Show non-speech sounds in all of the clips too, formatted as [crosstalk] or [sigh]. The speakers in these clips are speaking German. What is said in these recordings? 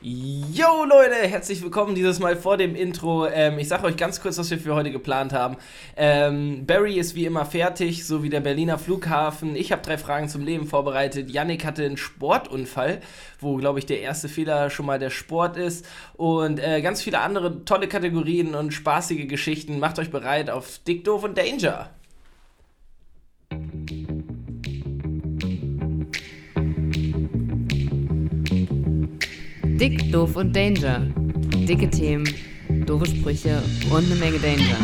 Yo Leute, herzlich willkommen dieses Mal vor dem Intro. Ähm, ich sage euch ganz kurz, was wir für heute geplant haben. Ähm, Barry ist wie immer fertig, so wie der Berliner Flughafen. Ich habe drei Fragen zum Leben vorbereitet. Yannick hatte einen Sportunfall, wo, glaube ich, der erste Fehler schon mal der Sport ist. Und äh, ganz viele andere tolle Kategorien und spaßige Geschichten. Macht euch bereit auf Dick, Doof und Danger. Dick, doof und Danger. Dicke Themen, doofe Sprüche und eine Menge Danger.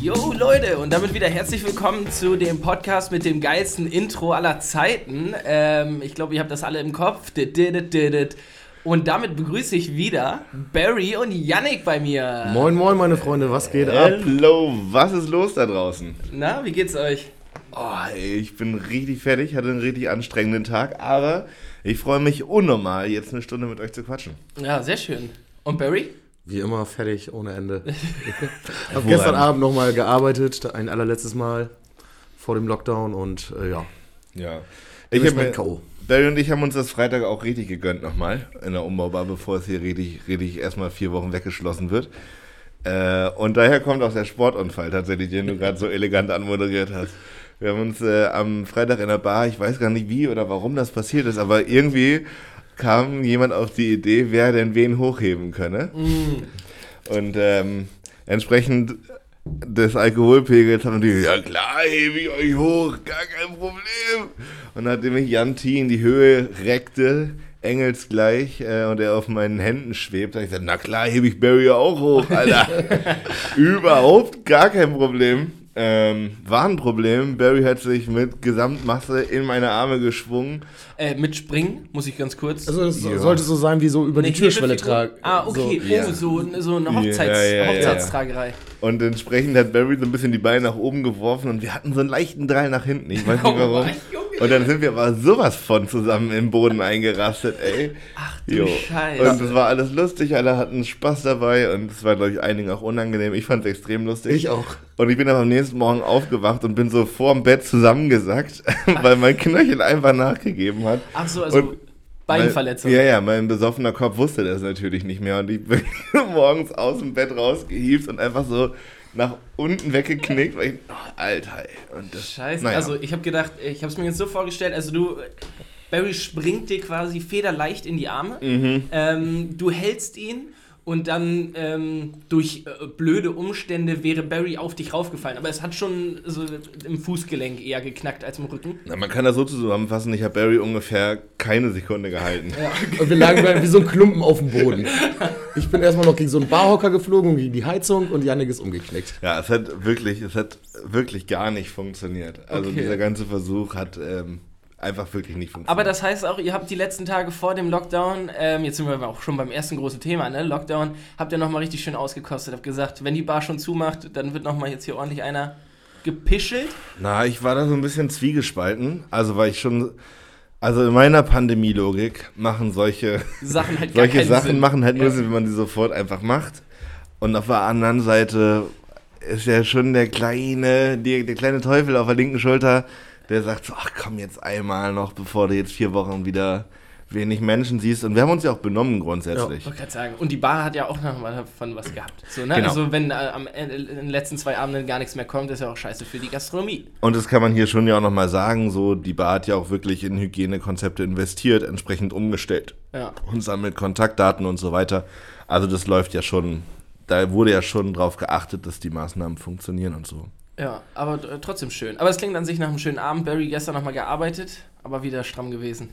Yo Leute, und damit wieder herzlich willkommen zu dem Podcast mit dem geilsten Intro aller Zeiten. Ähm, ich glaube, ihr habt das alle im Kopf. Und damit begrüße ich wieder Barry und Yannick bei mir. Moin, moin, meine Freunde, was geht ab? Hallo, was ist los da draußen? Na, wie geht's euch? Oh, ey, ich bin richtig fertig, hatte einen richtig anstrengenden Tag, aber ich freue mich unnormal, jetzt eine Stunde mit euch zu quatschen. Ja, sehr schön. Und Barry? Wie immer fertig, ohne Ende. [laughs] Ich habe gestern Abend nochmal gearbeitet, ein allerletztes Mal vor dem Lockdown und äh, ja. Ja. Ich Ich bin hab, K.O. Barry und ich haben uns das Freitag auch richtig gegönnt nochmal in der Umbaubar, bevor es hier richtig, richtig erstmal vier Wochen weggeschlossen wird. Äh, und daher kommt auch der Sportunfall tatsächlich, den du gerade so elegant anmoderiert hast. Wir haben uns äh, am Freitag in der Bar, ich weiß gar nicht wie oder warum das passiert ist, aber irgendwie kam jemand auf die Idee, wer denn wen hochheben könne. Und ähm, entsprechend des Alkoholpegels haben die, ja klar, hebe ich euch hoch, gar kein Problem. Und nachdem ich Jan T. in die Höhe reckte, engelsgleich, äh, und er auf meinen Händen schwebt, habe ich gesagt, na klar, hebe ich Barry auch hoch, Alter. [laughs] Überhaupt gar kein Problem. Ähm, war ein Problem. Barry hat sich mit Gesamtmasse in meine Arme geschwungen. Äh, mit Springen, muss ich ganz kurz. Also es Ja. sollte so sein wie so über die Eine Türschwelle tragen. Ah, okay. ja. Oh, so, so eine Hochzeits Ja, ja, ja, Hochzeitstragerei. Und entsprechend hat Barry so ein bisschen die Beine nach oben geworfen und wir hatten so einen leichten Drall nach hinten. Ich weiß nicht warum. Und dann sind wir aber sowas von zusammen im Boden eingerastet, ey. Ach du Scheiße. Und es war alles lustig, alle hatten Spaß dabei und es war, glaube ich, einigen auch unangenehm. Ich fand es extrem lustig. Ich auch. Und ich bin dann am nächsten Morgen aufgewacht und bin so vorm Bett zusammengesackt, [laughs] weil mein Knöchel einfach nachgegeben hat. Ach so, also Und- Beinverletzung. Ja, ja, mein besoffener Kopf wusste das natürlich nicht mehr. Und ich bin [laughs] morgens aus dem Bett rausgehievt und einfach so nach unten weggeknickt, weil ich, oh, Alter, ey. Und das, Scheiße. naja. Also ich habe gedacht, ich habe es mir jetzt so vorgestellt, also du, Barry springt dir quasi federleicht in die Arme, Mhm. ähm, du hältst ihn und dann ähm, durch äh, blöde Umstände wäre Barry auf dich raufgefallen. Aber es hat schon so im Fußgelenk eher geknackt als im Rücken. Na, man kann das so zusammenfassen, ich habe Barry ungefähr keine Sekunde gehalten. [laughs] Und wir lagen bei- wie so ein Klumpen auf dem Boden. Ich bin erstmal noch gegen so einen Barhocker geflogen, gegen die Heizung und Janik ist umgeknickt. Ja, es hat wirklich, es hat wirklich gar nicht funktioniert. Also Okay. dieser ganze Versuch hat ähm, einfach wirklich nicht funktioniert. Aber das heißt auch, ihr habt die letzten Tage vor dem Lockdown, ähm, jetzt sind wir auch schon beim ersten großen Thema, ne? Lockdown, habt ihr nochmal richtig schön ausgekostet. Habt gesagt, wenn die Bar schon zumacht, dann wird nochmal jetzt hier ordentlich einer gepischelt. Na, ich war da so ein bisschen zwiegespalten. Also weil ich schon, also in meiner Pandemielogik machen solche, Sachen halt [laughs] solche Sachen Sinn. machen halt nur Ja. Sinn, wenn man die sofort einfach macht. Und auf der anderen Seite ist ja schon der kleine, die, der kleine Teufel auf der linken Schulter, der sagt so, ach komm jetzt einmal noch, bevor du jetzt vier Wochen wieder wenig Menschen siehst. Und wir haben uns ja auch benommen grundsätzlich. Ich wollte gerade sagen. Und die Bar hat ja auch noch mal davon was gehabt. So, ne? Genau. Also wenn äh, am Ende, in den letzten zwei Abenden gar nichts mehr kommt, ist ja auch scheiße für die Gastronomie. Und das kann man hier schon ja auch nochmal sagen, so die Bar hat ja auch wirklich in Hygienekonzepte investiert, entsprechend umgestellt Ja. und sammelt Kontaktdaten und so weiter. Also das läuft ja schon, da wurde ja schon drauf geachtet, dass die Maßnahmen funktionieren und so. Ja, aber äh, trotzdem schön. Aber es klingt an sich nach einem schönen Abend. Barry gestern nochmal gearbeitet, aber wieder stramm gewesen.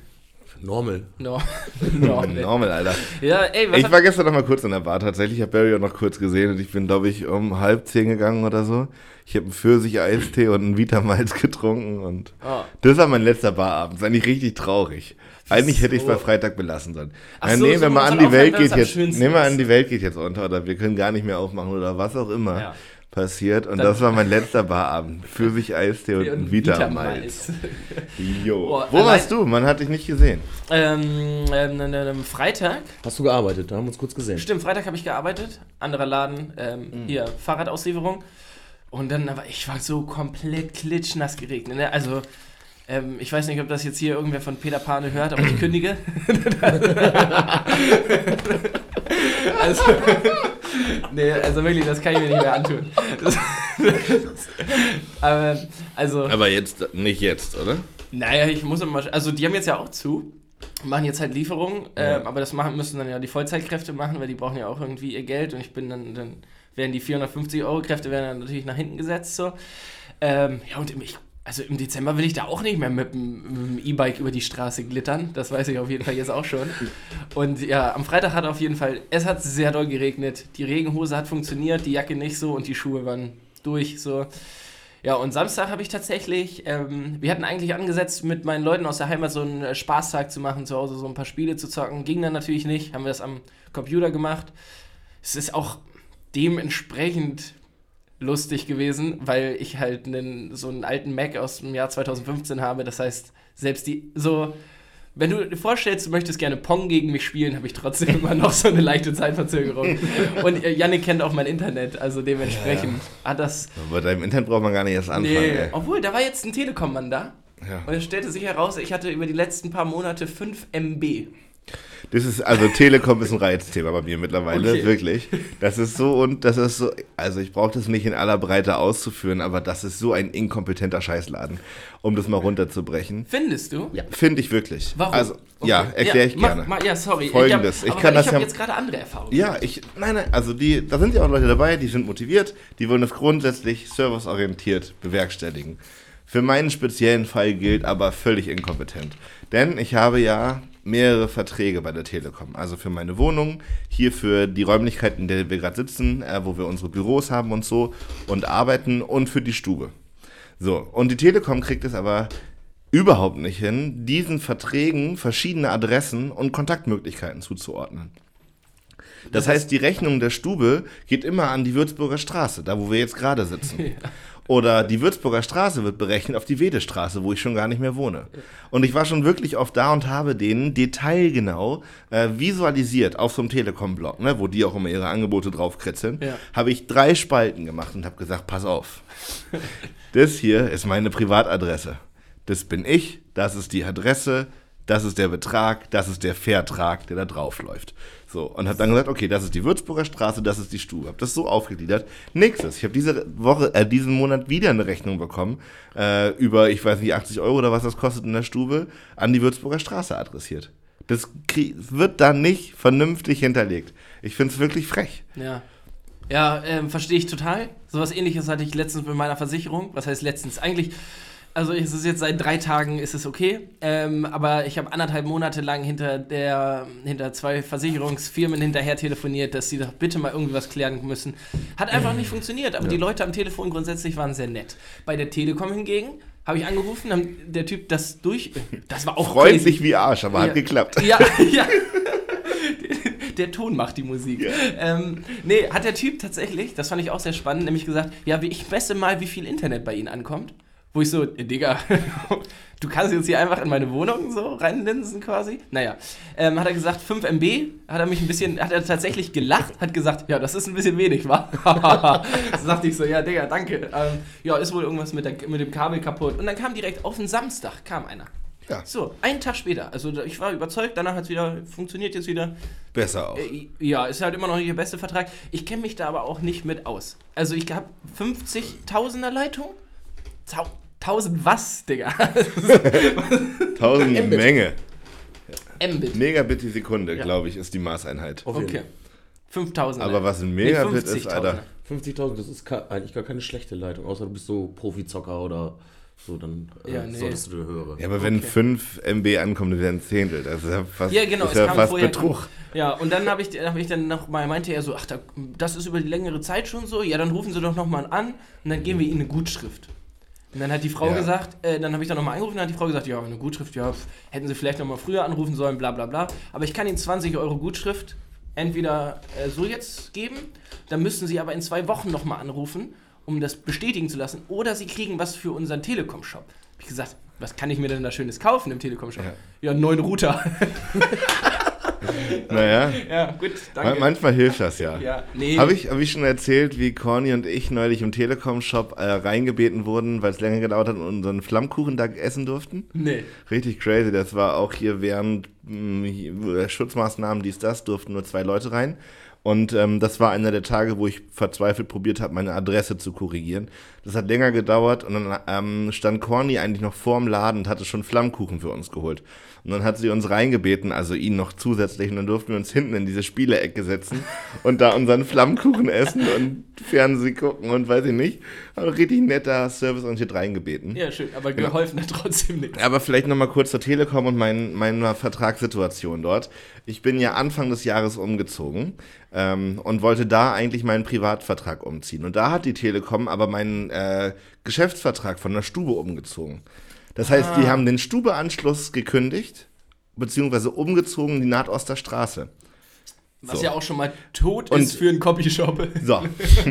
Normal. No. [laughs] no. Normal, Alter. Ja, ey, was Ich war gestern noch mal kurz in der Bar tatsächlich. Ich habe Barry auch noch kurz gesehen und ich bin, glaube ich, um halb zehn gegangen oder so. Ich habe einen Pfirsich-Eistee und einen Vitamalz [laughs] getrunken und Oh. das war mein letzter Barabend. Das ist eigentlich richtig traurig. Eigentlich hätte ich es so. bei Freitag belassen sollen. Ach Nein, so, nee, so wenn man muss an die Welt geht jetzt, nehmen wir an die Welt geht jetzt unter oder wir können gar nicht mehr aufmachen oder was auch immer Ja. Passiert. Und Dann- das war mein letzter Barabend. Pfirsich-Eistee [laughs] und, Und ein Vitamalz. [laughs] Jo. Boah, Wo warst du? Man hat dich nicht gesehen. ähm, ähm, ähm, ähm, Freitag, Hast du gearbeitet? Da haben wir uns kurz gesehen. stimmt, Freitag habe ich gearbeitet. Anderer Laden, ähm, Mhm. hier, Fahrradauslieferung. Und dann, aber ich war so komplett klitschnass geregnet. Ne? Also, Ähm, ich weiß nicht, ob das jetzt hier irgendwer von Peter Pane hört, aber ich kündige. [laughs] also, [laughs] nee, also wirklich, das kann ich mir nicht mehr antun. Das, [laughs] aber, also, Aber jetzt, nicht jetzt, oder? naja, ich muss immer, also die haben jetzt ja auch zu, machen jetzt halt Lieferungen, Ja. ähm, aber das machen, müssen dann ja die Vollzeitkräfte machen, weil die brauchen ja auch irgendwie ihr Geld und ich bin dann, dann werden die 450 Euro Kräfte werden dann natürlich nach hinten gesetzt so. Ähm, ja und ich, also im Dezember will ich da auch nicht mehr mit dem E-Bike über die Straße glittern, das weiß ich auf jeden Fall jetzt auch schon. Und ja, am Freitag hat auf jeden Fall, es hat sehr doll geregnet, die Regenhose hat funktioniert, die Jacke nicht so und die Schuhe waren durch so. Ja, und Samstag habe ich tatsächlich, ähm, wir hatten eigentlich angesetzt, mit meinen Leuten aus der Heimat so einen äh, Spaßtag zu machen, zu Hause so ein paar Spiele zu zocken. Ging dann natürlich nicht, haben wir das am Computer gemacht. Es ist auch dementsprechend lustig gewesen, weil ich halt einen, so einen alten Mac aus dem Jahr 2015 habe. Das heißt, selbst die, so, wenn du dir vorstellst, du möchtest gerne Pong gegen mich spielen, habe ich trotzdem [laughs] immer noch so eine leichte Zeitverzögerung. Und äh, Yannick kennt auch mein Internet, also dementsprechend hat das Bei deinem Internet braucht man gar nicht erst anfangen, Nee, ey. obwohl, da war jetzt ein Telekom-Mann da. Ja. Und es stellte sich heraus, ich hatte über die letzten paar Monate 5 MB. Das ist, also Telekom ist ein Reizthema bei mir mittlerweile, Okay. wirklich. Das ist so und das ist so, also ich brauche das nicht in aller Breite auszuführen, aber das ist so ein inkompetenter Scheißladen, um das mal runterzubrechen. Findest du? Ja. Finde ich wirklich. Warum? Also, ja, Okay. erkläre ich mach- gerne. mach- ja, sorry. Folgendes, Ich, ich hab, kann das ich habe ja- jetzt gerade andere Erfahrungen. Ja, ich, nein, nein, also die, da sind ja auch Leute dabei, die sind motiviert, die wollen das grundsätzlich serviceorientiert bewerkstelligen. Für meinen speziellen Fall gilt aber völlig inkompetent. Denn ich habe ja mehrere Verträge bei der Telekom. Also für meine Wohnung, hier für die Räumlichkeiten, in der wir gerade sitzen, äh, wo wir unsere Büros haben und so und arbeiten und für die Stube. So, und die Telekom kriegt es aber überhaupt nicht hin, diesen Verträgen verschiedene Adressen und Kontaktmöglichkeiten zuzuordnen. Das heißt, die Rechnung der Stube geht immer an die Würzburger Straße, da wo wir jetzt gerade sitzen. [laughs] Oder die Würzburger Straße wird berechnet auf die Wedestraße, wo ich schon gar nicht mehr wohne. Und ich war schon wirklich oft da und habe denen detailgenau äh, visualisiert auf so einem Telekom-Blog, ne, wo die auch immer ihre Angebote draufkritzeln, Ja. habe ich drei Spalten gemacht und habe gesagt, pass auf, [laughs] das hier ist meine Privatadresse. Das bin ich, das ist die Adresse, das ist der Betrag, das ist der Vertrag, der da drauf läuft. So, und habe dann gesagt, okay, das ist die Würzburger Straße, das ist die Stube. Habe das so aufgegliedert. Nächstes, ich habe diese Woche, äh, diesen Monat wieder eine Rechnung bekommen, äh, über, ich weiß nicht, 80 Euro oder was das kostet in der Stube, an die Würzburger Straße adressiert. Das wird da nicht vernünftig hinterlegt. Ich finde es wirklich frech. Ja. Ja, ähm, verstehe ich total. Sowas ähnliches hatte ich letztens mit meiner Versicherung. Was heißt letztens? Eigentlich, also es ist jetzt seit drei Tagen ist es okay. Ähm, aber ich habe anderthalb Monate lang hinter der, hinter zwei Versicherungsfirmen hinterher telefoniert, dass sie doch bitte mal irgendwas klären müssen. Hat einfach nicht funktioniert. Aber die Leute am Telefon grundsätzlich waren sehr nett. Bei der Telekom hingegen habe ich angerufen, haben der Typ das durch. Das war auch Freundlich wie Arsch, aber Ja. hat geklappt. Ja, [laughs] ja. [laughs] Der Ton macht die Musik. Ähm, nee, hat der Typ tatsächlich, das fand ich auch sehr spannend, nämlich gesagt, ja, wie- ich messe mal, wie viel Internet bei Ihnen ankommt. Wo ich so, Digga, [laughs] du kannst jetzt hier einfach in meine Wohnung so reinlinsen quasi. Naja, ähm, hat er gesagt, 5 MB, hat er mich ein bisschen, hat er tatsächlich gelacht, hat gesagt, ja, das ist ein bisschen wenig, wa? [laughs] so sagte ich so, ja, Digga, danke. Ähm, ja, ist wohl irgendwas mit, der, mit dem Kabel kaputt. Und dann kam direkt auf den Samstag, kam einer. Ja. So, einen Tag später. Also ich war überzeugt, danach hat es wieder, funktioniert jetzt wieder. Besser auch. Äh, Ja, ist halt immer noch nicht der beste Vertrag. Ich kenne mich da aber auch nicht mit aus. Also ich habe 50.000er Leitung. Tau 1000 was, Digga? [laughs] Tausend Mbit. Menge. Mbit. Megabit die Sekunde, Ja. glaube ich, ist die Maßeinheit. Okay. 5000. Aber was ein Nee, Megabit ist, 50.000er. Alter. 50.000, das ist eigentlich gar keine schlechte Leitung, außer du bist so Profizocker oder so, dann äh, Ja, nee. solltest du dir höhere. Ja, aber wenn Okay. 5 MB ankommt, dann wäre ein Zehntel. Das ist ja fast, Ja, genau, ist es ja kam fast vorher- Betrug. Ja, und dann habe ich, hab ich dann noch mal, meinte er so, ach, da, das ist über die längere Zeit schon so. Ja, dann rufen Sie doch noch mal an und dann geben wir Ihnen eine Gutschrift. Und dann hat die Frau Ja. gesagt, äh, dann habe ich dann nochmal angerufen, dann hat die Frau gesagt, ja, eine Gutschrift, ja, pf, hätten Sie vielleicht nochmal früher anrufen sollen, bla bla bla. Aber ich kann Ihnen 20 Euro Gutschrift entweder äh, so jetzt geben, dann müssten Sie aber in zwei Wochen nochmal anrufen, um das bestätigen zu lassen, oder Sie kriegen was für unseren Telekom-Shop. Hab ich gesagt, was kann ich mir denn da Schönes kaufen im Telekom-Shop? Ja. Ja, einen neuen Router. [laughs] [laughs] naja. Ja, gut, danke. Manchmal hilft das ja. ja, nee. Habe ich, hab ich schon erzählt, wie Corny und ich neulich im Telekom-Shop äh, reingebeten wurden, weil es länger gedauert hat und unseren Flammkuchen da essen durften? Nee. Richtig crazy. Das war auch hier während mh, Schutzmaßnahmen, dies, das, durften nur zwei Leute rein. Und ähm, das war einer der Tage, wo ich verzweifelt probiert habe, meine Adresse zu korrigieren. Das hat länger gedauert und dann ähm, stand Corny eigentlich noch vorm Laden und hatte schon Flammkuchen für uns geholt. Und dann hat sie uns reingebeten, also ihn noch zusätzlich, und dann durften wir uns hinten in diese Spielecke setzen und da unseren Flammkuchen essen und Fernsehen gucken und weiß ich nicht. Aber richtig netter Service und hier reingebeten. Ja, schön, aber geholfen hat trotzdem nichts. Aber vielleicht nochmal kurz zur Telekom und mein, meiner Vertragssituation dort. Ich bin ja Anfang des Jahres umgezogen ähm, und wollte da eigentlich meinen Privatvertrag umziehen. Und da hat die Telekom aber meinen äh, Geschäftsvertrag von der Stube umgezogen. Das heißt, Ah. die haben den Stubeanschluss gekündigt, beziehungsweise umgezogen in die Nordoster Straße. Was So. ja auch schon mal tot Und- ist für einen Copyshop. So.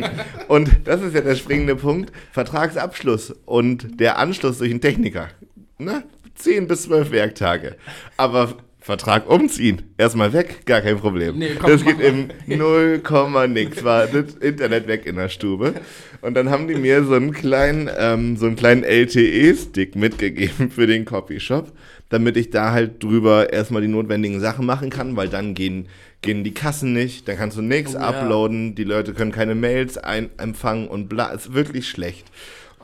[laughs] und das ist ja der springende Punkt. Vertragsabschluss und der Anschluss durch einen Techniker. Ne? 10 bis 12 Werktage. Aber Vertrag umziehen, erstmal weg, gar kein Problem. Nee, komm, das geht im 0, nix. War das Internet weg in der Stube. Und dann haben die mir so einen kleinen, ähm, so einen kleinen LTE-Stick mitgegeben für den Copyshop, damit ich da halt drüber erstmal die notwendigen Sachen machen kann, weil dann gehen, gehen die Kassen nicht, dann kannst du nichts Oh, ja. uploaden, die Leute können keine Mails ein empfangen und bla, ist wirklich schlecht.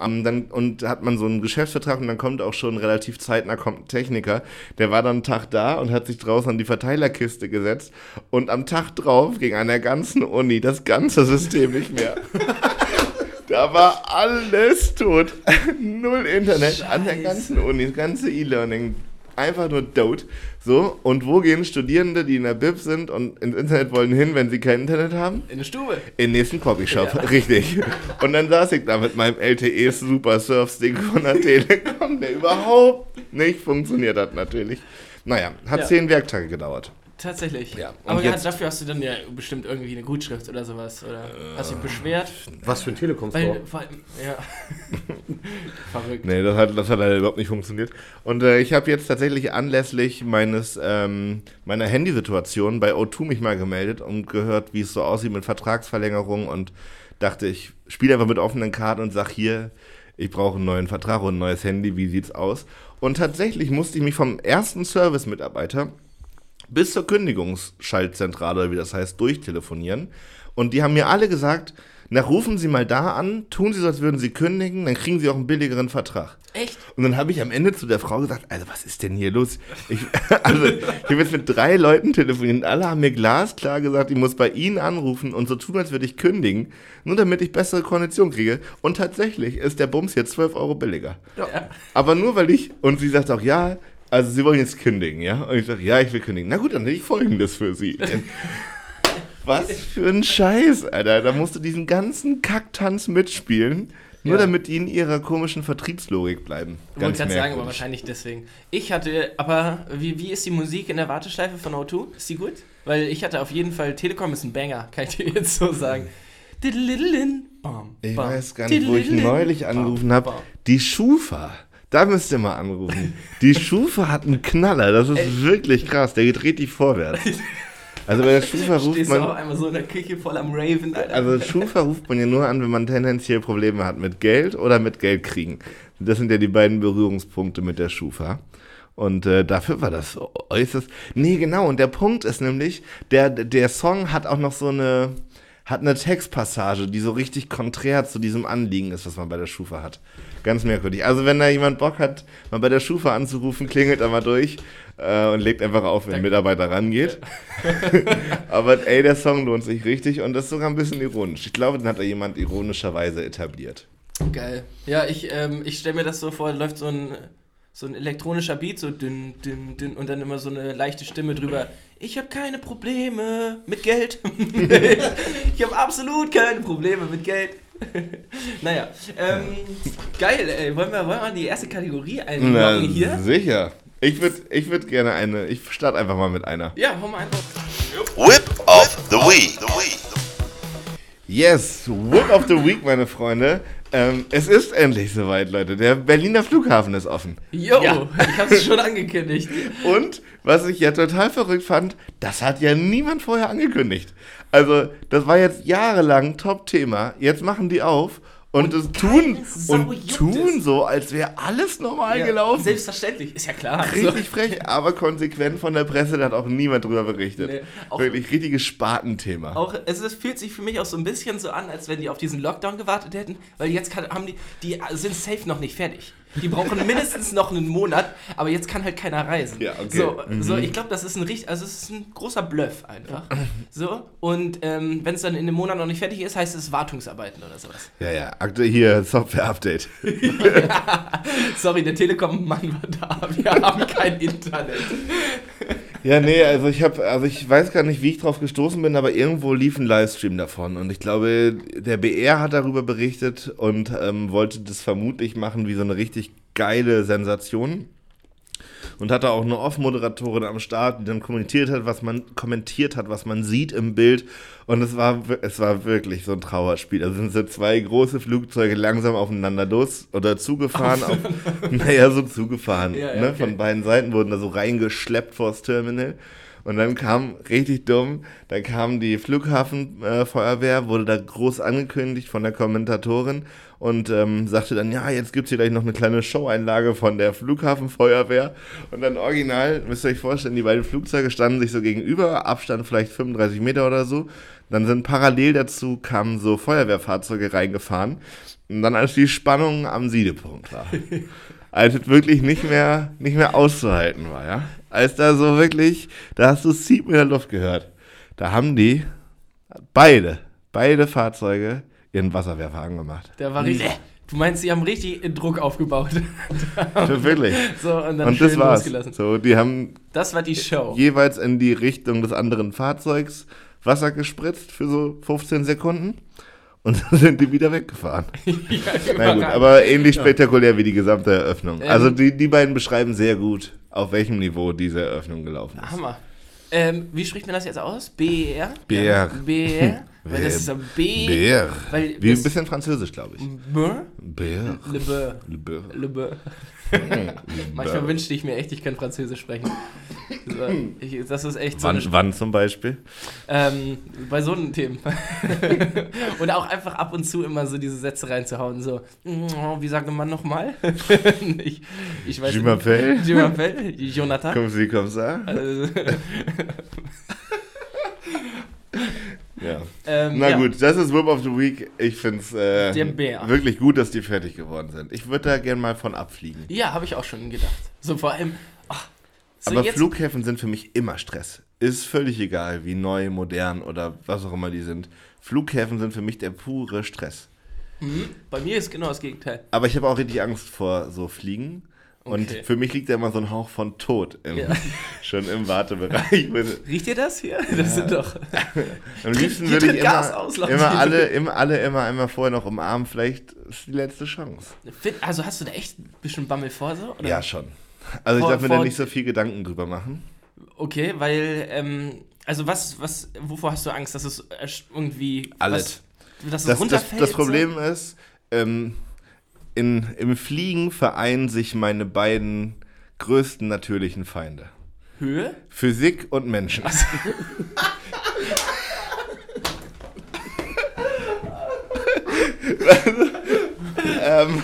Ähm, dann, und hat man so einen Geschäftsvertrag und dann kommt auch schon relativ zeitnah kommt ein Techniker, der war dann einen Tag da und hat sich draußen an die Verteilerkiste gesetzt und am Tag drauf ging an der ganzen Uni das ganze System nicht mehr. [laughs] Da war alles tot. Null Internet an der ganzen Uni, das ganze E-Learning. Einfach nur tot. So, und wo gehen Studierende, die in der Bib sind und ins Internet wollen hin, wenn sie kein Internet haben? In der Stube. In den nächsten Copyshop, Ja. richtig. Und dann saß ich da mit meinem LTE Super Surf Stick von der Telekom, der überhaupt nicht funktioniert hat, natürlich. Naja, hat Ja. zehn Werktage gedauert. Tatsächlich. Ja, Aber ja, jetzt- dafür hast du dann ja bestimmt irgendwie eine Gutschrift oder sowas. Oder hast dich beschwert? Was für ein Telekom-Store? Ja. [laughs] Verrückt. Nee, das hat, das hat leider überhaupt nicht funktioniert. Und äh, ich habe jetzt tatsächlich anlässlich meines ähm, meiner Handysituation bei O2 mich mal gemeldet und gehört, wie es so aussieht mit Vertragsverlängerung und dachte, ich spiele einfach mit offenen Karten und sag hier, ich brauche einen neuen Vertrag und ein neues Handy, wie sieht's aus? Und tatsächlich musste ich mich vom ersten Service-Mitarbeiter bis zur Kündigungsschaltzentrale, oder wie das heißt, durchtelefonieren. Und die haben mir alle gesagt, na rufen Sie mal da an, tun Sie so, als würden Sie kündigen, dann kriegen Sie auch einen billigeren Vertrag. Echt? Und dann habe ich am Ende zu der Frau gesagt, also was ist denn hier los? Ich, [laughs] also ich habe jetzt mit drei Leuten telefoniert und alle haben mir glasklar gesagt, ich muss bei Ihnen anrufen und so tun, als würde ich kündigen, nur damit ich bessere Konditionen kriege. Und tatsächlich ist der Bums jetzt 12 Euro billiger. Ja. Aber nur weil ich, und sie sagt auch, ja, also sie wollen jetzt kündigen, ja? Und ich sage, ja, ich will kündigen. Na gut, dann will ich folgendes für sie. [laughs] Was für ein Scheiß, Alter. Da musst du diesen ganzen Kacktanz mitspielen, nur Ja. damit die in ihrer komischen Vertriebslogik bleiben. Ich wollte gerade sagen, aber wahrscheinlich deswegen. Ich hatte, aber wie, wie ist die Musik in der Warteschleife von O2? Ist die gut? Weil ich hatte auf jeden Fall, Telekom ist ein Banger, [laughs] kann ich dir jetzt so sagen. Ich weiß gar nicht, wo ich neulich angerufen habe. Die Schufa. Da müsst ihr mal anrufen. Die Schufa hat einen Knaller. Das ist wirklich krass. Der geht richtig vorwärts. Also bei der [laughs] Schufa ruft Stehst du auch man. einmal so in der Küche voll am Raven, Alter. Also Schufa ruft man ja nur an, wenn man tendenziell Probleme hat mit Geld oder mit Geld kriegen. Das sind ja die beiden Berührungspunkte mit der Schufa. Und äh, dafür war das äußerst. Nee, genau. Und der Punkt ist nämlich, der, der Song hat auch noch so eine, hat eine Textpassage, die so richtig konträr zu diesem Anliegen ist, was man bei der Schufa hat. Ganz merkwürdig. Also wenn da jemand Bock hat, mal bei der Schufa anzurufen, klingelt er mal durch äh, und legt einfach auf, wenn ein Mitarbeiter rangeht. [laughs] [laughs] Aber ey, der Song lohnt sich richtig und das ist sogar ein bisschen ironisch. Ich glaube, den hat da jemand ironischerweise etabliert. Geil. Ja, ich, ähm, ich stelle mir das so vor, läuft so ein, so ein elektronischer Beat, so dünn, dünn, dünn und dann immer so eine leichte Stimme drüber. Ich habe keine Probleme mit Geld. [laughs] ich habe absolut keine Probleme mit Geld. [laughs] naja, ähm, geil, ey. Wollen wir, wollen wir die erste Kategorie einloggen hier? sicher. Ich würde ich würd gerne eine, ich starte einfach mal mit einer. Ja, hau mal einfach. Whip of the Week. Yes, Whip of the Week, meine Freunde. Ähm, es ist endlich soweit, Leute. Der Berliner Flughafen ist offen. Jo, ich habe es schon angekündigt. [laughs] Und was ich ja total verrückt fand, das hat ja niemand vorher angekündigt. Also, das war jetzt jahrelang Top-Thema. Jetzt machen die auf und, es tun und tun so, als wäre alles normal Ja, gelaufen. Selbstverständlich, ist ja klar. Richtig frech, aber konsequent von der Presse, da hat auch niemand drüber berichtet. Nee, Wirklich richtiges Spatenthema. Auch, es, es fühlt sich für mich auch so ein bisschen so an, als wenn die auf diesen Lockdown gewartet hätten, weil jetzt kann, haben die, die sind safe noch nicht fertig. Die brauchen mindestens noch einen Monat, aber jetzt kann halt keiner reisen. Ja, okay. So, Mhm. so ich glaube, das ist ein richtig, also es ist ein großer Bluff einfach. So und ähm, wenn es dann in einem Monat noch nicht fertig ist, heißt es Wartungsarbeiten oder sowas. Ja, ja, aktuell hier Software-Update. [laughs] Sorry, der Telekom-Mann war da. Wir haben kein Internet. [laughs] Ja, nee, also ich habe, also ich weiß gar nicht, wie ich drauf gestoßen bin, aber irgendwo lief ein Livestream davon. Und ich glaube, der BR hat darüber berichtet und ähm, wollte das vermutlich machen wie so eine richtig geile Sensation und hatte auch eine Off-Moderatorin am Start, die dann kommentiert hat, was man kommentiert hat, was man sieht im Bild und es war es war wirklich so ein Trauerspiel. Also sind so zwei große Flugzeuge langsam aufeinander los oder zugefahren, auf, [laughs] naja so zugefahren, Ja, ja, ne? okay. von beiden Seiten wurden da so reingeschleppt vors Terminal. Und dann kam, richtig dumm, da kam die Flughafenfeuerwehr, wurde da groß angekündigt von der Kommentatorin und ähm, sagte dann, ja, jetzt gibt's hier gleich noch eine kleine Showeinlage von der Flughafenfeuerwehr. Und dann original, müsst ihr euch vorstellen, die beiden Flugzeuge standen sich so gegenüber, Abstand vielleicht 35 Meter oder so. Dann sind parallel dazu kamen so Feuerwehrfahrzeuge reingefahren. Und dann als die Spannung am Siedepunkt war. [laughs] als es wirklich nicht mehr, nicht mehr auszuhalten war, ja. Als da so wirklich, da hast du Sieb in der Luft gehört. Da haben die beide, beide Fahrzeuge ihren Wasserwerfer angemacht. Der war richtig. Du meinst, sie haben richtig Druck aufgebaut. [laughs] Ja, wirklich. so, und dann Und schön das war's. losgelassen. So, die haben Das war die Show. jeweils in die Richtung des anderen Fahrzeugs Wasser gespritzt für so 15 Sekunden. Und dann sind die wieder weggefahren. ja, Na gut, aber ähnlich spektakulär wie die gesamte Eröffnung. Ähm. Also die, die beiden beschreiben sehr gut, auf welchem Niveau diese Eröffnung gelaufen ist. Hammer. Ähm, wie spricht man das jetzt aus? BR? BR. BR? Weil das ist so B. Bär. Weil Wie ein bisschen französisch, glaube ich. Bär? Bär. Le Beur. Le Bär. Le Beur. [laughs] Manchmal wünschte ich mir echt, ich könnte Französisch sprechen. Ich, das ist echt so Wann, wann zum Beispiel? Ähm, bei so einen Themen. [laughs] und auch einfach ab und zu immer so diese Sätze reinzuhauen, so, "Mm, wie sagt man nochmal? [laughs] ich, ich weiß Je m'appelle. Je m'appelle, Jonathan. Comme si, comme ça. Also, Ja. ähm, Na ja. gut, das ist Whip of the Week. Ich finde es äh, wirklich gut, dass die fertig geworden sind. Ich würde da gerne mal von abfliegen. Ja, habe ich auch schon gedacht. So vor allem, ach, so Aber Flughäfen sind für mich immer Stress. Ist völlig egal, wie neu, modern oder was auch immer die sind. Flughäfen sind für mich der pure Stress. Mhm, bei mir ist genau das Gegenteil. Aber ich habe auch richtig Angst vor so Fliegen. Und Okay. für mich liegt da immer so ein Hauch von Tod im, Ja. [laughs] schon im Wartebereich. [laughs] Riecht ihr das hier? Das sind doch. Am liebsten [laughs] würde ich immer, aus, immer alle, immer alle immer einmal vorher noch umarmen. Vielleicht ist die letzte Chance. Also hast du da echt ein bisschen Bammel vor so? Oder? Ja, schon. Also ich Vor- darf mir da nicht so viel Gedanken drüber machen. Okay, weil, ähm, also was, was, wovor hast du Angst, dass es irgendwie. Alles. Was, dass es Das, das, runterfällt? das Problem ist, ähm, in, im Fliegen vereinen sich meine beiden größten natürlichen Feinde. Höhe? Physik und Menschen. ähm,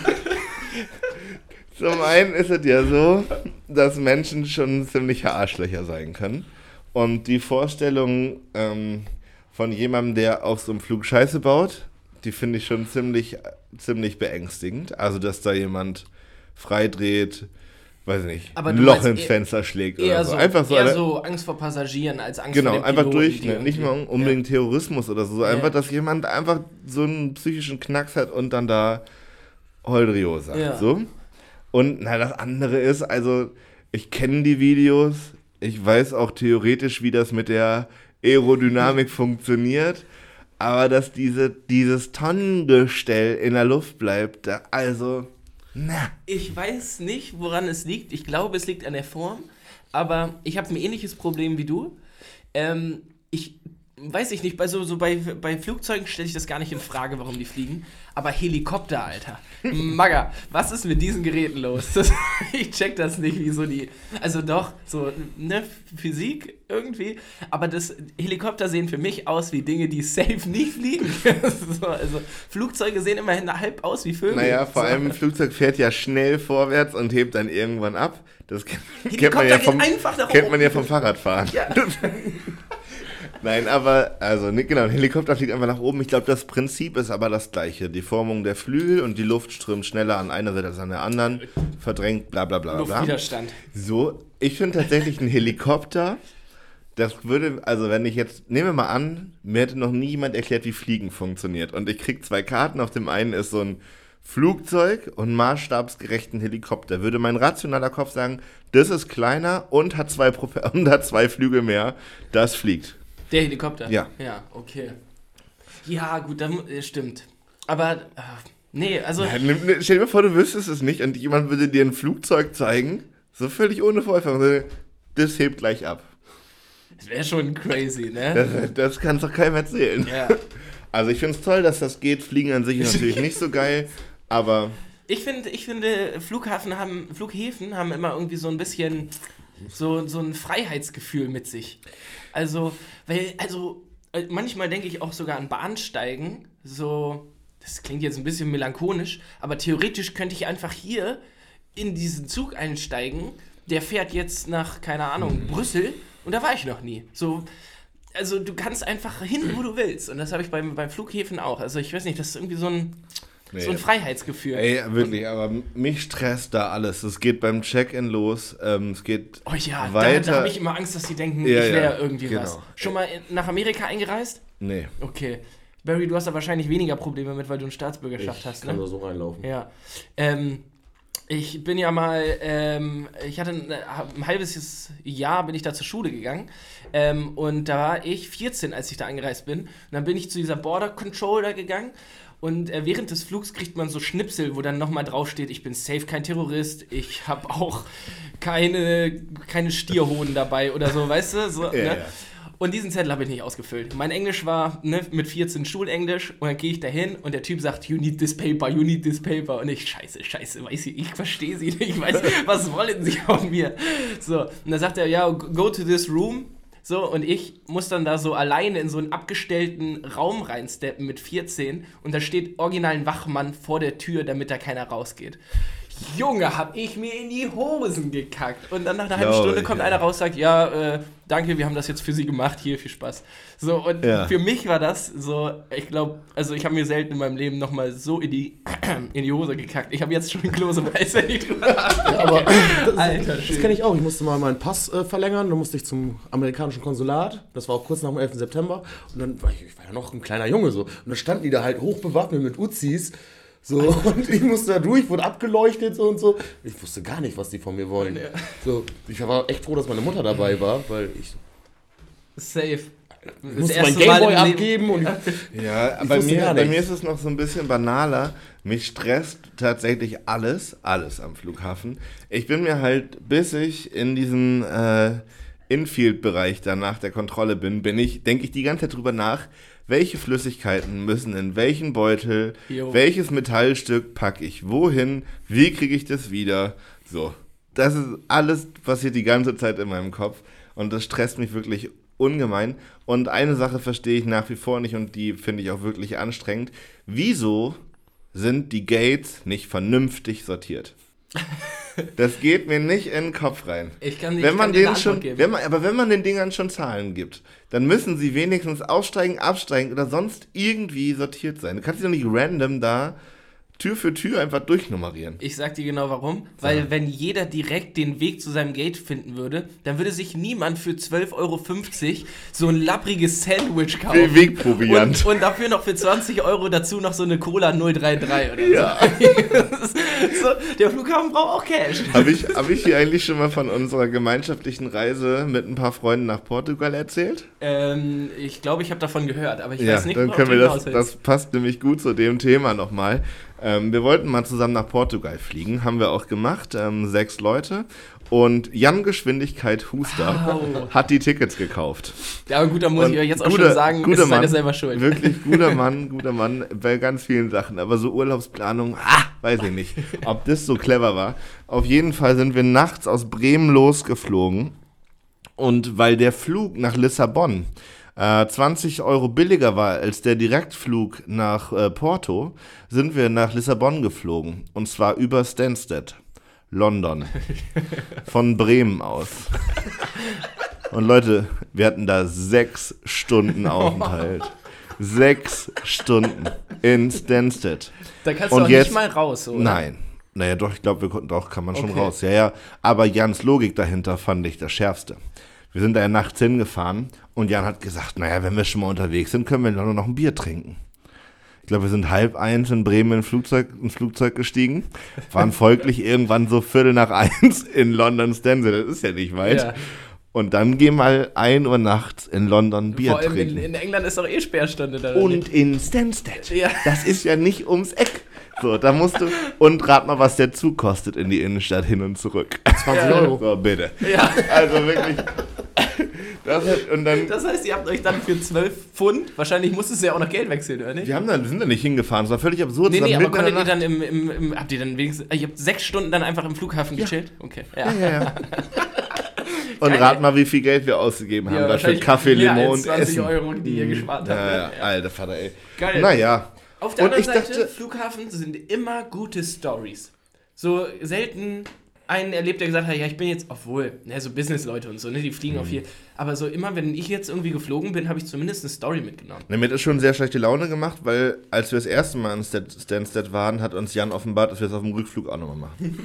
zum einen ist es ja so, dass Menschen schon ziemliche Arschlöcher sein können. Und die Vorstellung ähm, von jemandem, der auf so einem Flug Scheiße baut, die finde ich schon ziemlich, ziemlich beängstigend. Also, dass da jemand freidreht, weiß nicht, Aber ein Loch ins Fenster schlägt oder so, so. Einfach so, eher eine- so Angst vor Passagieren als Angst Genau, vor den einfach Piloten, durch, ne? nicht mal unbedingt Terrorismus oder so, einfach, Ja. dass jemand einfach so einen psychischen Knacks hat und dann da Holdrio sagt, Ja. so. Und na, das andere ist, also ich kenne die Videos, ich weiß auch theoretisch, wie das mit der Aerodynamik [laughs] funktioniert, aber dass diese, dieses Tonnengestell in der Luft bleibt, also, na. Ich weiß nicht, woran es liegt. Ich glaube, es liegt an der Form. Aber ich habe ein ähnliches Problem wie du. Ähm, ich weiß ich nicht, bei so, so bei, bei Flugzeugen stelle ich das gar nicht in Frage, warum die fliegen. Aber Helikopter, Alter. [laughs] Magga, was ist mit diesen Geräten los? Das, [laughs] ich check das nicht, wie so die. Also doch, so, ne, Physik irgendwie. Aber das Helikopter sehen für mich aus wie Dinge, die safe nicht fliegen. [laughs] so, also Flugzeuge sehen immerhin halb aus wie Vögel. Naja, vor allem ein Flugzeug fährt ja schnell vorwärts und hebt dann irgendwann ab. Das kennt, man ja vom, kennt man ja vom Fahrradfahren. Ja. Nein, aber, also, ne, genau, ein Helikopter fliegt einfach nach oben. Ich glaube, das Prinzip ist aber das gleiche. Die Formung der Flügel und die Luft strömt schneller an einer Seite als an der anderen, verdrängt, bla bla bla bla. Luftwiderstand. So, ich finde tatsächlich ein Helikopter, das würde, also wenn ich jetzt, nehmen wir mal an, mir hätte noch nie jemand erklärt, wie Fliegen funktioniert. Und ich krieg zwei Karten, auf dem einen ist so ein Flugzeug und maßstabsgerechten Helikopter. Würde mein rationaler Kopf sagen, das ist kleiner und hat zwei, Prope [laughs] und hat zwei Flügel mehr, das fliegt. Der Helikopter? Ja. Ja, okay. Ja, gut, dann äh, stimmt. Aber, äh, nee, also. Ja, Stell dir mal vor, du wüsstest es nicht und jemand würde dir ein Flugzeug zeigen, so völlig ohne Vorerfahrung, das hebt gleich ab. Das wäre schon crazy, ne? Das, das kannst doch keinem erzählen. Ja. [laughs] Also ich finde es toll, dass das geht. Fliegen an sich ist natürlich nicht so geil, aber Ich finde, ich finde, Flughafen haben, Flughäfen haben immer irgendwie so ein bisschen so, so ein Freiheitsgefühl mit sich. Also, weil, also, äh, manchmal denke ich auch sogar an Bahnsteigen. So, das klingt jetzt ein bisschen melancholisch, aber theoretisch könnte ich einfach hier in diesen Zug einsteigen. Der fährt jetzt nach, keine Ahnung, Brüssel und da war ich noch nie. So, also du kannst einfach hin, wo du willst. Und das habe ich beim, beim Flughäfen auch. Also ich weiß nicht, das ist irgendwie so ein, Nee. so ein Freiheitsgefühl. ey, wirklich, aber mich stresst da alles. Es geht beim Check-in los, ähm, es geht Oh ja, da, weiter. da habe ich immer Angst, dass die denken, Ja, ich ja, wäre irgendwie genau. was. Schon mal in, nach Amerika eingereist? nee. Okay. Barry, du hast da wahrscheinlich weniger Probleme mit, weil du eine Staatsbürgerschaft Ich hast, kann ne? da so reinlaufen. Ja. Ähm, ich bin ja mal, ähm, ich hatte ein, ein halbes Jahr bin ich da zur Schule gegangen ähm, und da war ich 14, als ich da angereist bin. Und dann bin ich zu dieser Border Control da gegangen und äh, während des Flugs kriegt man so Schnipsel, wo dann nochmal draufsteht, ich bin safe kein Terrorist, ich habe auch keine, keine Stierhoden dabei oder so, weißt du? So, Ja, ne? ja. Und diesen Zettel habe ich nicht ausgefüllt. Mein Englisch war ne, mit 14 Schulenglisch und dann gehe ich dahin und der Typ sagt, you need this paper, you need this paper. Und ich, scheiße, scheiße, weiß ich, ich verstehe sie nicht, ich [laughs] weiß, was wollen sie von mir? So, und dann sagt er, ja, go to this room. So, und ich muss dann da so alleine in so einen abgestellten Raum reinsteppen mit 14 und da steht original ein Wachmann vor der Tür, damit da keiner rausgeht. Junge, hab ich mir in die Hosen gekackt. Und dann nach einer halben Stunde kommt ja. einer raus, sagt, ja, äh, danke, wir haben das jetzt für Sie gemacht, hier, viel Spaß. So, und Ja. für mich war das so, ich glaube, also ich habe mir selten in meinem Leben nochmal so in die, [clears throat] in die Hose gekackt. Ich habe jetzt schon Klose weiß, wenn ich drüber nachdenke. Aber [laughs] das, Alter, das kenne ich auch. Ich musste mal meinen Pass äh, verlängern, dann musste ich zum amerikanischen Konsulat. Das war auch kurz nach dem 11. September. Und dann war ich, ich war ja noch ein kleiner Junge so. Und dann standen die da halt hochbewaffnet mit Uzis. So, [laughs] [laughs] und ich musste da durch, wurde abgeleuchtet so und so. Ich wusste gar nicht, was die von mir wollen. So, ich war echt froh, dass meine Mutter dabei war, weil ich Safe. Das musste mein Gameboy abgeben und [laughs] Ja, Ich bei mir, bei mir ist es noch so ein bisschen banaler. Mich stresst tatsächlich alles, alles am Flughafen. Ich bin mir halt, bis ich in diesen äh, Infield-Bereich dann nach der Kontrolle bin, bin ich, denke ich die ganze Zeit drüber nach, welche Flüssigkeiten müssen in welchen Beutel, Jo. welches Metallstück packe ich wohin, wie kriege ich das wieder. So, das ist alles passiert die ganze Zeit in meinem Kopf und das stresst mich wirklich ungemein. Und eine Sache verstehe ich nach wie vor nicht und die finde ich auch wirklich anstrengend. Wieso sind die Gates nicht vernünftig sortiert? Das geht mir nicht in den Kopf rein. Ich kann, ich Wenn man kann dir eine denen schon, geben. wenn man, aber wenn man den Dingern schon Zahlen gibt, dann müssen sie wenigstens aussteigen, absteigen oder sonst irgendwie sortiert sein. Du kannst sie doch nicht random da Tür für Tür einfach durchnummerieren. Ich sag dir genau warum. Weil wenn jeder direkt den Weg zu seinem Gate finden würde, dann würde sich niemand für 12,50 Euro so ein lappriges Sandwich kaufen. Wegproviant. Und, und dafür noch für 20 Euro dazu noch so eine Cola 033 oder Ja. [laughs] so. so. Der Flughafen braucht auch Cash. Habe ich, hab ich hier eigentlich schon mal von unserer gemeinschaftlichen Reise mit ein paar Freunden nach Portugal erzählt? Ähm, ich glaube, ich habe davon gehört, aber ich ja, weiß nicht, dann können wir das, das passt nämlich gut zu dem Thema nochmal. Ähm, wir wollten mal zusammen nach Portugal fliegen, haben wir auch gemacht, ähm, sechs Leute. Und Jan Geschwindigkeit Huster Au. hat die Tickets gekauft. Ja, aber gut, da muss Und ich euch jetzt auch guter- schon sagen, guter ist Mann, selber schuld. Wirklich [laughs] guter Mann, guter Mann bei ganz vielen Sachen. Aber so Urlaubsplanung, ah, weiß ich nicht, ob das so clever war. Auf jeden Fall sind wir nachts aus Bremen losgeflogen. Und weil der Flug nach Lissabon äh, 20 Euro billiger war als der Direktflug nach äh, Porto, sind wir nach Lissabon geflogen. Und zwar über Stansted, London. [laughs] Von Bremen aus. Und Leute, wir hatten da sechs Stunden Aufenthalt. Sechs Stunden in Stansted. Da kannst Und du auch jetzt- nicht mal raus, oder? Nein. Naja, doch, ich glaube, wir konnten doch, kann man schon Okay. raus. Ja, ja. Aber Jans Logik dahinter fand ich das Schärfste. Wir sind da ja nachts hingefahren und Jan hat gesagt, naja, wenn wir schon mal unterwegs sind, können wir nur noch ein Bier trinken. Ich glaube, wir sind halb eins in Bremen in Flugzeug, ins Flugzeug gestiegen, waren folglich [laughs] irgendwann so Viertel nach eins in London Stansted, das ist ja nicht weit. Ja. Und dann geh mal 1 Uhr nachts in London Bier Vor allem in, trinken. in England ist doch eh Sperrstunde da. Und nicht? in Stansted. Ja. Das ist ja nicht ums Eck. So, da musst du. Und rat mal, was der Zug kostet in die Innenstadt hin und zurück. 20 Euro. So, bitte. Ja, Also wirklich. Das hat, und dann. das heißt, ihr habt euch dann für 12 Pfund, wahrscheinlich musstest du ja auch noch Geld wechseln, oder nicht? Wir haben dann, sind da nicht hingefahren, das war völlig absurd. Nee, nee, aber konntet ihr dann im, im, im, habt ihr dann wenigstens, ihr habt sechs Stunden dann einfach im Flughafen gechillt? Okay, ja. Ja, ja. [laughs] Und rat mal, wie viel Geld wir ausgegeben haben Ja, dafür. Kaffee, mehr Limo als und 20 Essen. Euro, die ihr gespart habt. Ja, ja, ne? alter Vater, ey. Geil. Naja. Auf der Und anderen Seite, dachte- Flughafen sind immer gute Stories. So selten einen erlebt, der gesagt hat, ja, ich bin jetzt, obwohl, ne, so Businessleute und so, ne, die fliegen Mhm. auch viel. Aber so immer, wenn ich jetzt irgendwie geflogen bin, habe ich zumindest eine Story mitgenommen. Ne, mir das schon sehr schlechte Laune gemacht, weil als wir das erste Mal in Stan- Stansted waren, hat uns Jan offenbart, dass wir es auf dem Rückflug auch nochmal machen.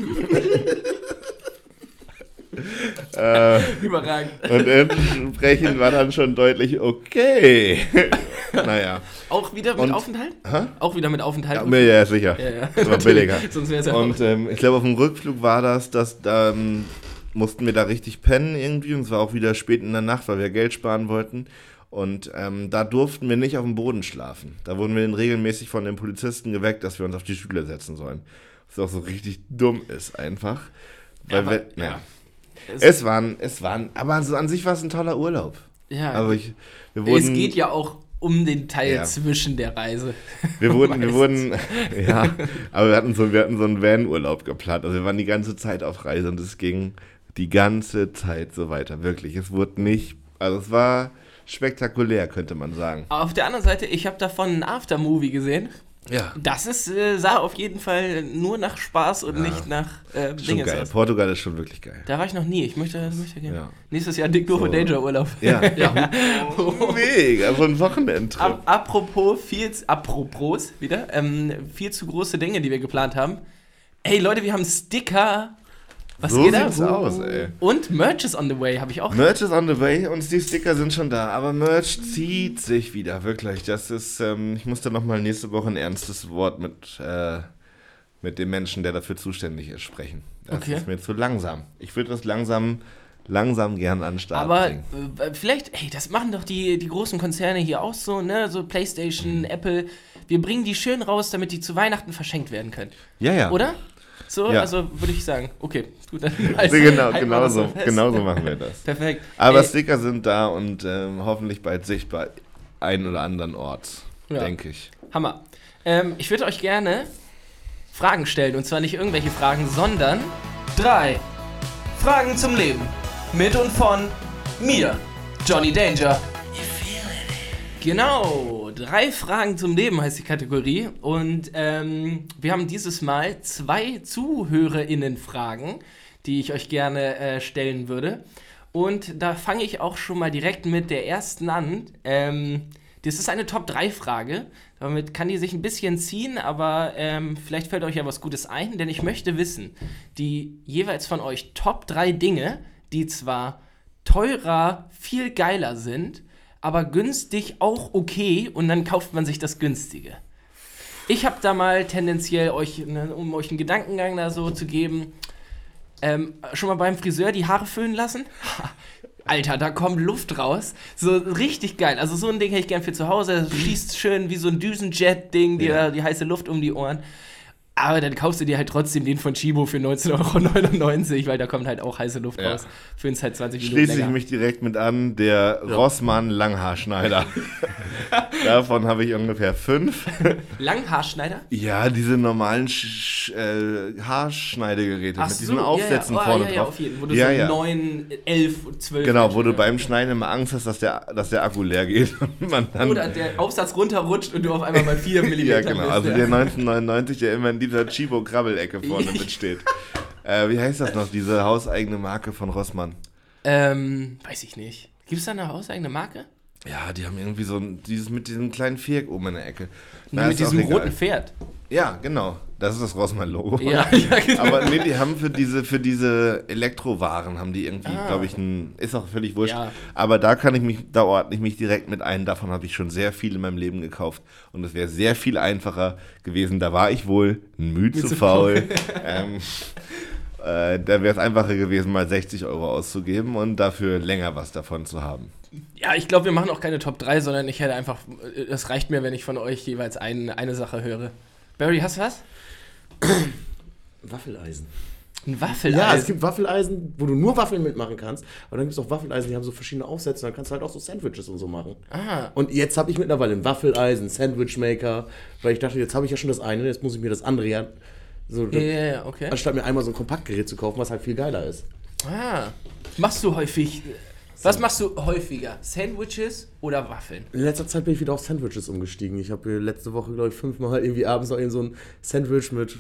[laughs] äh, Überragend. und entsprechend war dann schon deutlich okay. [laughs] naja. Auch wieder mit Und- Aufenthalt? Hä? Auch wieder mit Aufenthalt? Ja, ja, sicher. ja, ja. Das war [laughs] billiger. Sonst wäre es ja Und ähm, ich glaube, auf dem Rückflug war das, dass da ähm, mussten wir da richtig pennen irgendwie. Und es war auch wieder spät in der Nacht, weil wir Geld sparen wollten. Und ähm, da durften wir nicht auf dem Boden schlafen. Da wurden wir dann regelmäßig von den Polizisten geweckt, dass wir uns auf die Stühle setzen sollen. Was auch so richtig dumm ist einfach. Weil aber- wir, ja. ja. Es waren, es waren, aber so an sich war es ein toller Urlaub. ja. Also ich, wir wurden, es geht ja auch um den Teil Ja. zwischen der Reise. [laughs] Wir wurden, wir wurden, [laughs] ja, aber wir hatten so, wir hatten so einen Van-Urlaub geplant. Also wir waren die ganze Zeit auf Reise und es ging die ganze Zeit so weiter. Wirklich. Es wurde nicht, also es war spektakulär, könnte man sagen. Auf der anderen Seite, ich habe davon ein Aftermovie gesehen. Ja. Das ist, äh, sah auf jeden Fall nur nach Spaß und nicht nach äh, Schon Dinges geil. aus. Portugal ist schon wirklich geil. Da war ich noch nie. Ich möchte, möchte gerne. Ja. Nächstes Jahr Dick Doof So. Danger Urlaub. Ja. [laughs] ja. Mega, so ein Wochenendtrip. Ap apropos viel, apropos wieder, ähm, viel zu große Dinge, die wir geplant haben. Ey Leute, wir haben Sticker. Was so geht sieht's aus, ey. Und Merch is on the way, habe ich auch. Merch is on the way und die Sticker sind schon da. Aber Merch zieht sich wieder, wirklich. Das ist, ähm, ich muss da nochmal nächste Woche ein ernstes Wort mit, äh, mit dem Menschen, der dafür zuständig ist, sprechen. Das Okay. ist mir zu langsam. Ich würde das langsam, langsam gern an den Start Aber bringen. äh, vielleicht, ey, das machen doch die, die großen Konzerne hier auch so, ne? So PlayStation, Apple. Wir bringen die schön raus, damit die zu Weihnachten verschenkt werden können. Ja, ja. Oder? So, Ja. also würde ich sagen. Okay, gut. Dann [laughs] Also, genau, wir genau so, genau so machen wir das. Perfekt. Aber Ey, Sticker sind da und ähm, hoffentlich bald sichtbar einen oder anderen Ort, Ja. denke ich. Hammer. Ähm, ich würde euch gerne Fragen stellen. Und zwar nicht irgendwelche Fragen, sondern drei Fragen zum Leben. Mit und von mir, Johnny Danger. Genau, drei Fragen zum Leben heißt die Kategorie. Und ähm, wir haben dieses Mal zwei ZuhörerInnen-Fragen, die ich euch gerne äh, stellen würde. Und da fange ich auch schon mal direkt mit der ersten an. Ähm, das ist eine Top-3-Frage. Damit kann die sich ein bisschen ziehen, aber ähm, vielleicht fällt euch ja was Gutes ein, denn ich möchte wissen, die jeweils von euch Top 3 Dinge, die zwar teurer, viel geiler sind, aber günstig auch okay und dann kauft man sich das günstige. Ich habe da mal tendenziell euch, ne, um euch einen Gedankengang da so zu geben, ähm, schon mal beim Friseur die Haare föhnen lassen? [laughs] Alter, da kommt Luft raus. So richtig geil. Also so ein Ding hätte ich gern für zu Hause. Das schießt schön wie so ein Düsenjet-Ding, dir Ja. die heiße Luft um die Ohren. Aber dann kaufst du dir halt trotzdem den von Chibo für 19,99 Euro, weil da kommt halt auch heiße Luft Ja. raus. Für uns halt 20 Minuten Schließe ich mich direkt mit an, der Rossmann Langhaarschneider. [laughs] Davon habe ich ungefähr fünf. Langhaarschneider? Ja, diese normalen Sch Sch äh, Haarschneidegeräte Ach mit diesen so, Aufsätzen ja, ja. Oh, vorne ja, ja, drauf. auf jeden, wo du ja, so ja. 9, 11, 12 Genau, wo du beim Schneiden immer Angst hast, dass der, dass der Akku leer geht. [laughs] Und man dann, Oder der Aufsatz runterrutscht und du auf einmal bei 4 mm ja, genau. bist. Also ja. der 1999, der immer in dieser Chibo-Krabbelecke vorne [laughs] mitsteht. Äh, wie heißt das noch, diese hauseigene Marke von Rossmann? Ähm, weiß ich nicht. Gibt es da eine hauseigene Marke? Ja, die haben irgendwie so ein, dieses mit diesem kleinen Viereck oben in der Ecke. Na, mit diesem roten Pferd. Ja, genau. Das ist das Rossmann-Logo. Ja, [laughs] ja, genau. Aber nee, die haben für diese, für diese Elektrowaren haben die irgendwie, Ah. glaube ich, ein, ist auch völlig wurscht. Ja. Aber da kann ich mich, da ordne ich mich direkt mit ein. Davon habe ich schon sehr viel in meinem Leben gekauft. Und es wäre sehr viel einfacher gewesen. Da war ich wohl müde zu zu faul. [laughs] ähm, äh, da wäre es einfacher gewesen, mal 60 Euro auszugeben und dafür länger was davon zu haben. Ja, ich glaube, wir machen auch keine Top 3, sondern ich hätte einfach, es reicht mir, wenn ich von euch jeweils ein, eine Sache höre. Barry, hast du was? [clears throat] Waffeleisen. Ein Waffeleisen. Ja, es gibt Waffeleisen, wo du nur Waffeln mitmachen kannst. Aber dann gibt es auch Waffeleisen, die haben so verschiedene Aufsätze. Dann kannst du halt auch so Sandwiches und so machen. Ah. Und jetzt habe ich mittlerweile ein Waffeleisen, Sandwichmaker, weil ich dachte, jetzt habe ich ja schon das eine, jetzt muss ich mir das andere ja. So, Ja, ja, ja, okay. Anstatt mir einmal so ein Kompaktgerät zu kaufen, was halt viel geiler ist. Ah. Machst du häufig, was machst du häufiger? Sandwiches oder Waffeln? In letzter Zeit bin ich wieder auf Sandwiches umgestiegen. Ich habe letzte Woche, glaube ich, fünfmal irgendwie abends noch so ein Sandwich mit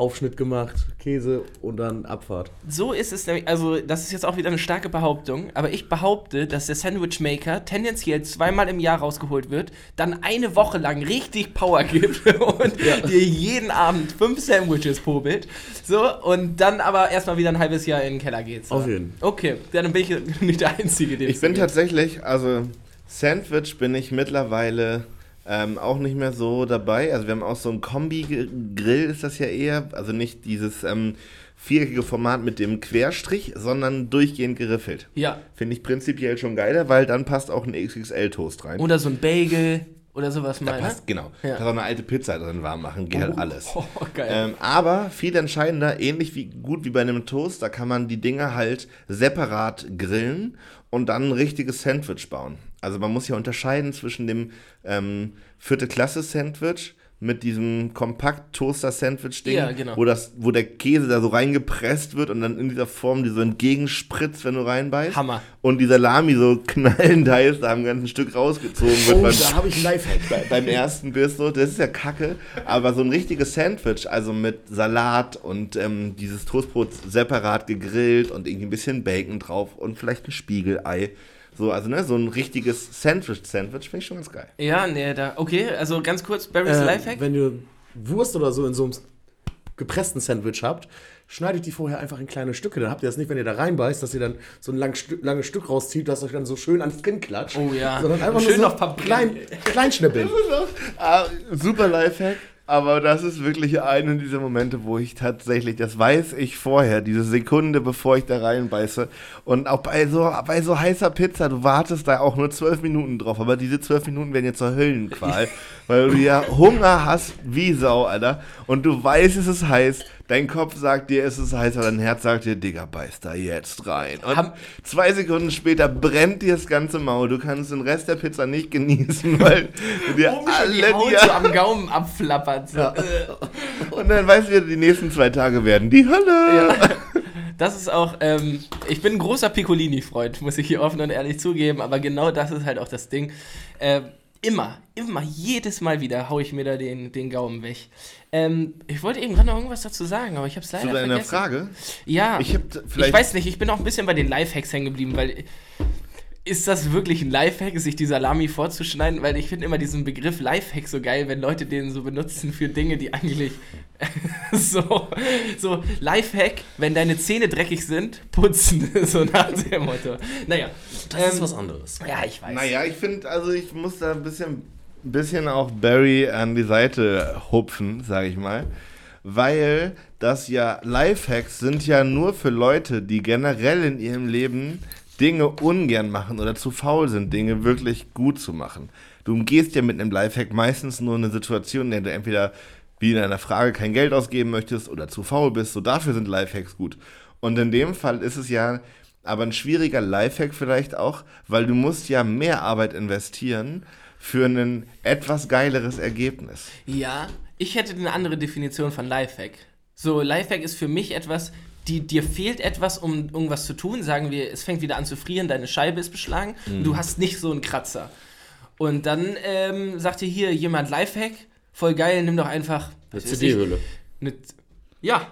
Aufschnitt gemacht, Käse und dann Abfahrt. So ist es nämlich, also das ist jetzt auch wieder eine starke Behauptung, aber ich behaupte, dass der Sandwich Maker tendenziell zweimal im Jahr rausgeholt wird, dann eine Woche lang richtig Power gibt [laughs] und dir jeden Abend fünf Sandwiches pobelt, so, und dann aber erstmal wieder ein halbes Jahr in den Keller geht. So. Auf jeden. Okay, dann bin ich nicht der Einzige, den Ich bin tatsächlich, also Sandwich bin ich mittlerweile ähm, auch nicht mehr so dabei. Also wir haben auch so ein Kombi-Grill, ist das ja eher. Also nicht dieses ähm, viereckige Format mit dem Querstrich, sondern durchgehend geriffelt. Ja. Finde ich prinzipiell schon geiler, weil dann passt auch ein XXL-Toast rein. Oder so ein Bagel oder sowas da mal, ne? passt, genau. Ja. Kannst auch eine alte Pizza drin warm machen, geht halt alles. [laughs] Oh, geil. Ähm, aber viel entscheidender, ähnlich wie gut wie bei einem Toast, da kann man die Dinger halt separat grillen und dann ein richtiges Sandwich bauen. Also man muss ja unterscheiden zwischen dem ähm, vierte Klasse Sandwich mit diesem Kompakt-Toaster-Sandwich-Ding, Ja, genau. wo, das, wo der Käse da so reingepresst wird und dann in dieser Form die so entgegenspritzt, wenn du reinbeißt. Hammer. Und die Salami so [laughs] knallend heiß da am ganzen Stück rausgezogen wird. Oh, beim- da habe ich einen Lifehack. bei- [laughs] beim ersten Biss so, das ist ja kacke, aber so ein richtiges Sandwich, also mit Salat und ähm, dieses Toastbrot separat gegrillt und irgendwie ein bisschen Bacon drauf und vielleicht ein Spiegelei. So, also ne, so ein richtiges Sandwich-Sandwich finde ich schon ganz geil. Ja, nee, da, okay, also ganz kurz, Barry's Äh, Lifehack. wenn ihr Wurst oder so in so einem gepressten Sandwich habt, schneidet die vorher einfach in kleine Stücke. Dann habt ihr das nicht, wenn ihr da reinbeißt, dass ihr dann so ein lang, langes Stück rauszieht, das euch dann so schön ans Kinn klatscht. Oh ja. Sondern einfach Schön nur noch so verbrennen. klein, Kleinschnippeln. [laughs] Ah, super Lifehack. Aber das ist wirklich einer dieser Momente, wo ich tatsächlich, das weiß ich vorher, diese Sekunde, bevor ich da reinbeiße. Und auch bei so, bei so heißer Pizza, du wartest da auch nur zwölf Minuten drauf. Aber diese zwölf Minuten werden jetzt zur Höllenqual, [laughs] weil du ja Hunger hast wie Sau, Alter. Und du weißt, es ist heiß. Dein Kopf sagt dir, es ist heiß, aber dein Herz sagt dir, Digga, beiß da jetzt rein. Und zwei Sekunden später brennt dir das ganze Maul. Du kannst den Rest der Pizza nicht genießen, weil [laughs] dir Oben schon die alle Haut so am Gaumen abflappert. So. Äh. und dann weißt du, die nächsten zwei Tage werden die Hölle. Das ist auch, ähm, ich bin ein großer Piccolini-Freund, muss ich hier offen und ehrlich zugeben, aber genau das ist halt auch das Ding. Ähm, immer, immer, jedes Mal wieder haue ich mir da den, den Gaumen weg. Ähm, ich wollte eben gerade noch irgendwas dazu sagen, aber ich habe es leider Zu deiner vergessen. Frage. Ja, Ich hab t- vielleicht- ich weiß nicht, ich bin auch ein bisschen bei den Lifehacks hängen geblieben, weil ist das wirklich ein Lifehack, sich die Salami vorzuschneiden? Weil ich finde immer diesen Begriff Lifehack so geil, wenn Leute den so benutzen für Dinge, die eigentlich [laughs] so, so Lifehack, wenn deine Zähne dreckig sind, putzen, [laughs] so nach dem Motto. Naja, Das ist ähm, was anderes. ja, ich weiß. Naja, ich finde, also ich muss da ein bisschen, bisschen auch Barry an die Seite hupfen, sage ich mal. Weil das ja Lifehacks sind ja nur für Leute, die generell in ihrem Leben Dinge ungern machen oder zu faul sind, Dinge wirklich gut zu machen. Du umgehst ja mit einem Lifehack meistens nur eine Situation, in der du entweder wie in einer Frage kein Geld ausgeben möchtest oder zu faul bist, so dafür sind Lifehacks gut. Und in dem Fall ist es ja aber ein schwieriger Lifehack vielleicht auch, weil du musst ja mehr Arbeit investieren für ein etwas geileres Ergebnis. Ja, ich hätte eine andere Definition von Lifehack. So, Lifehack ist für mich etwas, die, dir fehlt etwas, um irgendwas zu tun. Sagen wir, es fängt wieder an zu frieren, deine Scheibe ist beschlagen und du hast nicht so einen Kratzer. Und dann ähm, sagt dir hier jemand Lifehack, voll geil, nimm doch einfach Eine CD-Hülle. ja,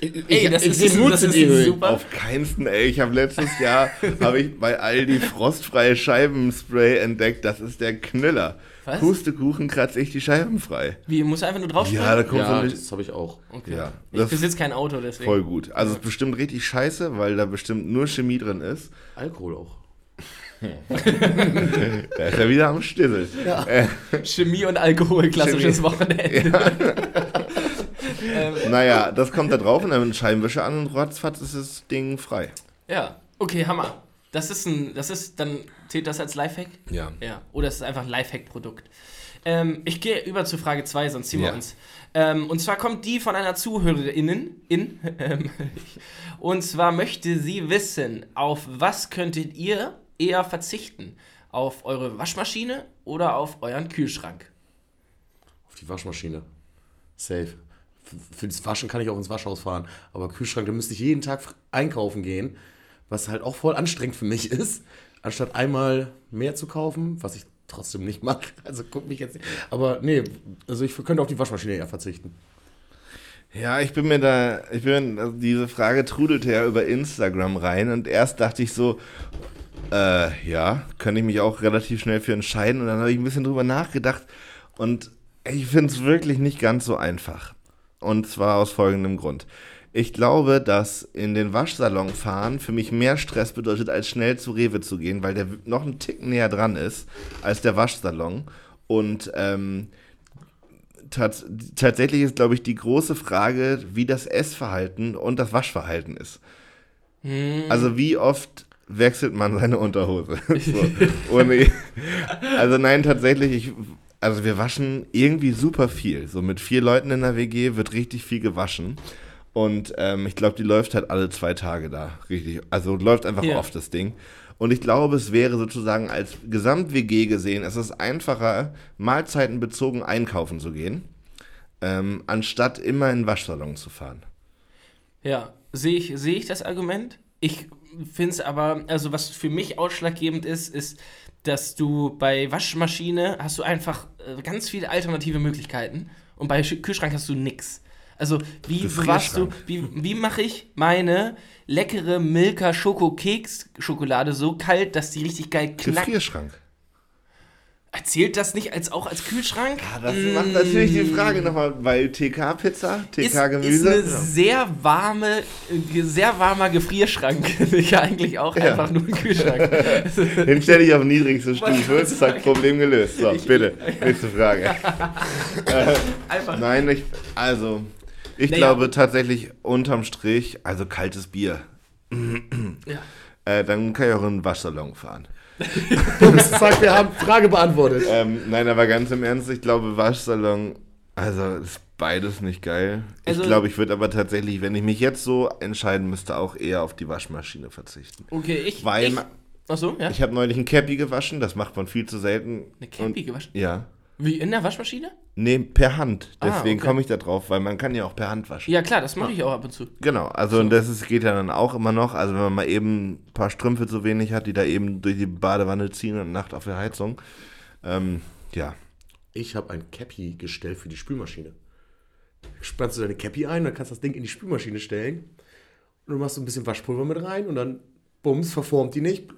ey, das ist, sehe nur das ist CD-Hüllen. super. Auf keinsten, ey. Ich habe letztes Jahr [laughs] habe ich bei Aldi frostfreie Scheibenspray entdeckt. Das ist der Knüller. Was? Pustekuchen kratze ich die Scheiben frei. Wie, muss einfach nur drauf Ja, da kommt Ja, so das habe ich auch. Okay. Ja, ich besitze kein Auto, deswegen. voll gut. Also es ist bestimmt richtig scheiße, weil da bestimmt nur Chemie drin ist. Alkohol auch. [laughs] Da ist er wieder am Stissel. Äh, Chemie und Alkohol, klassisches Chemie. Wochenende. [laughs] ähm, naja, das kommt da drauf und dann Scheibenwischer an und ratzfatz ist das Ding frei. ja, okay, Hammer. Das ist ein, das ist, dann zählt das als Lifehack? Ja. Ja, oder es ist einfach ein Lifehack-Produkt. Ähm, ich gehe über zu Frage 2, sonst ziehen wir Ja. uns. Ähm, und zwar kommt die von einer Zuhörerin. In, [laughs] ähm, und zwar möchte sie wissen, auf was könntet ihr eher verzichten? Auf eure Waschmaschine oder auf euren Kühlschrank? Auf die Waschmaschine. Safe. Für das Waschen kann ich auch ins Waschhaus fahren. Aber Kühlschrank, da müsste ich jeden Tag einkaufen gehen. Was halt auch voll anstrengend für mich ist. Anstatt einmal mehr zu kaufen, was ich trotzdem nicht mag. [laughs] Also guck mich jetzt nicht. Aber nee, also ich könnte auf die Waschmaschine eher verzichten. Ja, ich bin mir da, ich bin, also diese Frage trudelte ja über Instagram rein und erst dachte ich so, äh, ja, könnte ich mich auch relativ schnell für entscheiden und dann habe ich ein bisschen drüber nachgedacht und ich finde es wirklich nicht ganz so einfach. Und zwar aus folgendem Grund. Ich glaube, dass in den Waschsalon fahren für mich mehr Stress bedeutet, als schnell zu Rewe zu gehen, weil der noch einen Tick näher dran ist als der Waschsalon. Und ähm, tats tatsächlich ist, glaube ich, die große Frage, wie das Essverhalten und das Waschverhalten ist. Also wie oft wechselt man seine Unterhose? [laughs] so, ohne, also nein, tatsächlich, ich, also wir waschen irgendwie super viel. So mit vier Leuten in der WG wird richtig viel gewaschen. Und ähm, ich glaube, die läuft halt alle zwei Tage da. Richtig. Also läuft einfach Ja. oft das Ding. Und ich glaube, es wäre sozusagen als Gesamt-WG gesehen, es ist einfacher, mahlzeitenbezogen einkaufen zu gehen, ähm, anstatt immer in den Waschsalon zu fahren. Ja, sehe ich, sehe ich das Argument. Ich finde es aber, also was für mich ausschlaggebend ist, ist, dass du bei Waschmaschine hast du einfach ganz viele alternative Möglichkeiten und bei Sch- Kühlschrank hast du nix. Also wie bewahrst du, wie, wie mache ich meine leckere Milka Schoko Keks Schokolade so kalt, dass die richtig geil knackt? Gefrierschrank. Erzählt das nicht als auch als Kühlschrank? Ja, das macht natürlich die Frage nochmal, weil TK-Pizza, ist, ist TK-Gemüse. eine sehr warme, äh, sehr warmer Gefrierschrank. [laughs] ja, eigentlich auch Ja. einfach nur ein Kühlschrank. [laughs] Den stelle ich auf niedrigste Stufe, ich zack, Problem gelöst. So, bitte, [laughs] nächste Frage. einfach. Nein, ich, also, ich Naja. glaube tatsächlich unterm Strich, also kaltes Bier. Ja. Äh, dann kann ich auch in den Waschsalon fahren. Zack, wir haben Frage beantwortet. Ähm, nein, aber ganz im Ernst, ich glaube, Waschsalon, also ist beides nicht geil. Also- ich glaube, ich würde aber tatsächlich, wenn ich mich jetzt so entscheiden müsste, auch eher auf die Waschmaschine verzichten. Okay, ich. Weil ich, ma- achso, ja. Ich habe neulich ein Cappy gewaschen, das macht man viel zu selten. Eine Cappy Und- gewaschen? Ja. Wie in der Waschmaschine? Nee, per Hand. Ah, Deswegen okay. komme ich da drauf, weil man kann ja auch per Hand waschen. Ja, klar, das mache ich auch ab und zu. Genau, also und das ist, geht ja dann auch immer noch. Also wenn man mal eben ein paar Strümpfe zu wenig hat, die da eben durch die Badewanne ziehen und Nacht auf der Heizung. Ähm, ja. Ich habe ein Cappy-Gestell für die Spülmaschine. Spannst du deine Cappy ein, dann kannst du das Ding in die Spülmaschine stellen. Und du machst so ein bisschen Waschpulver mit rein und dann, bums, verformt die nicht,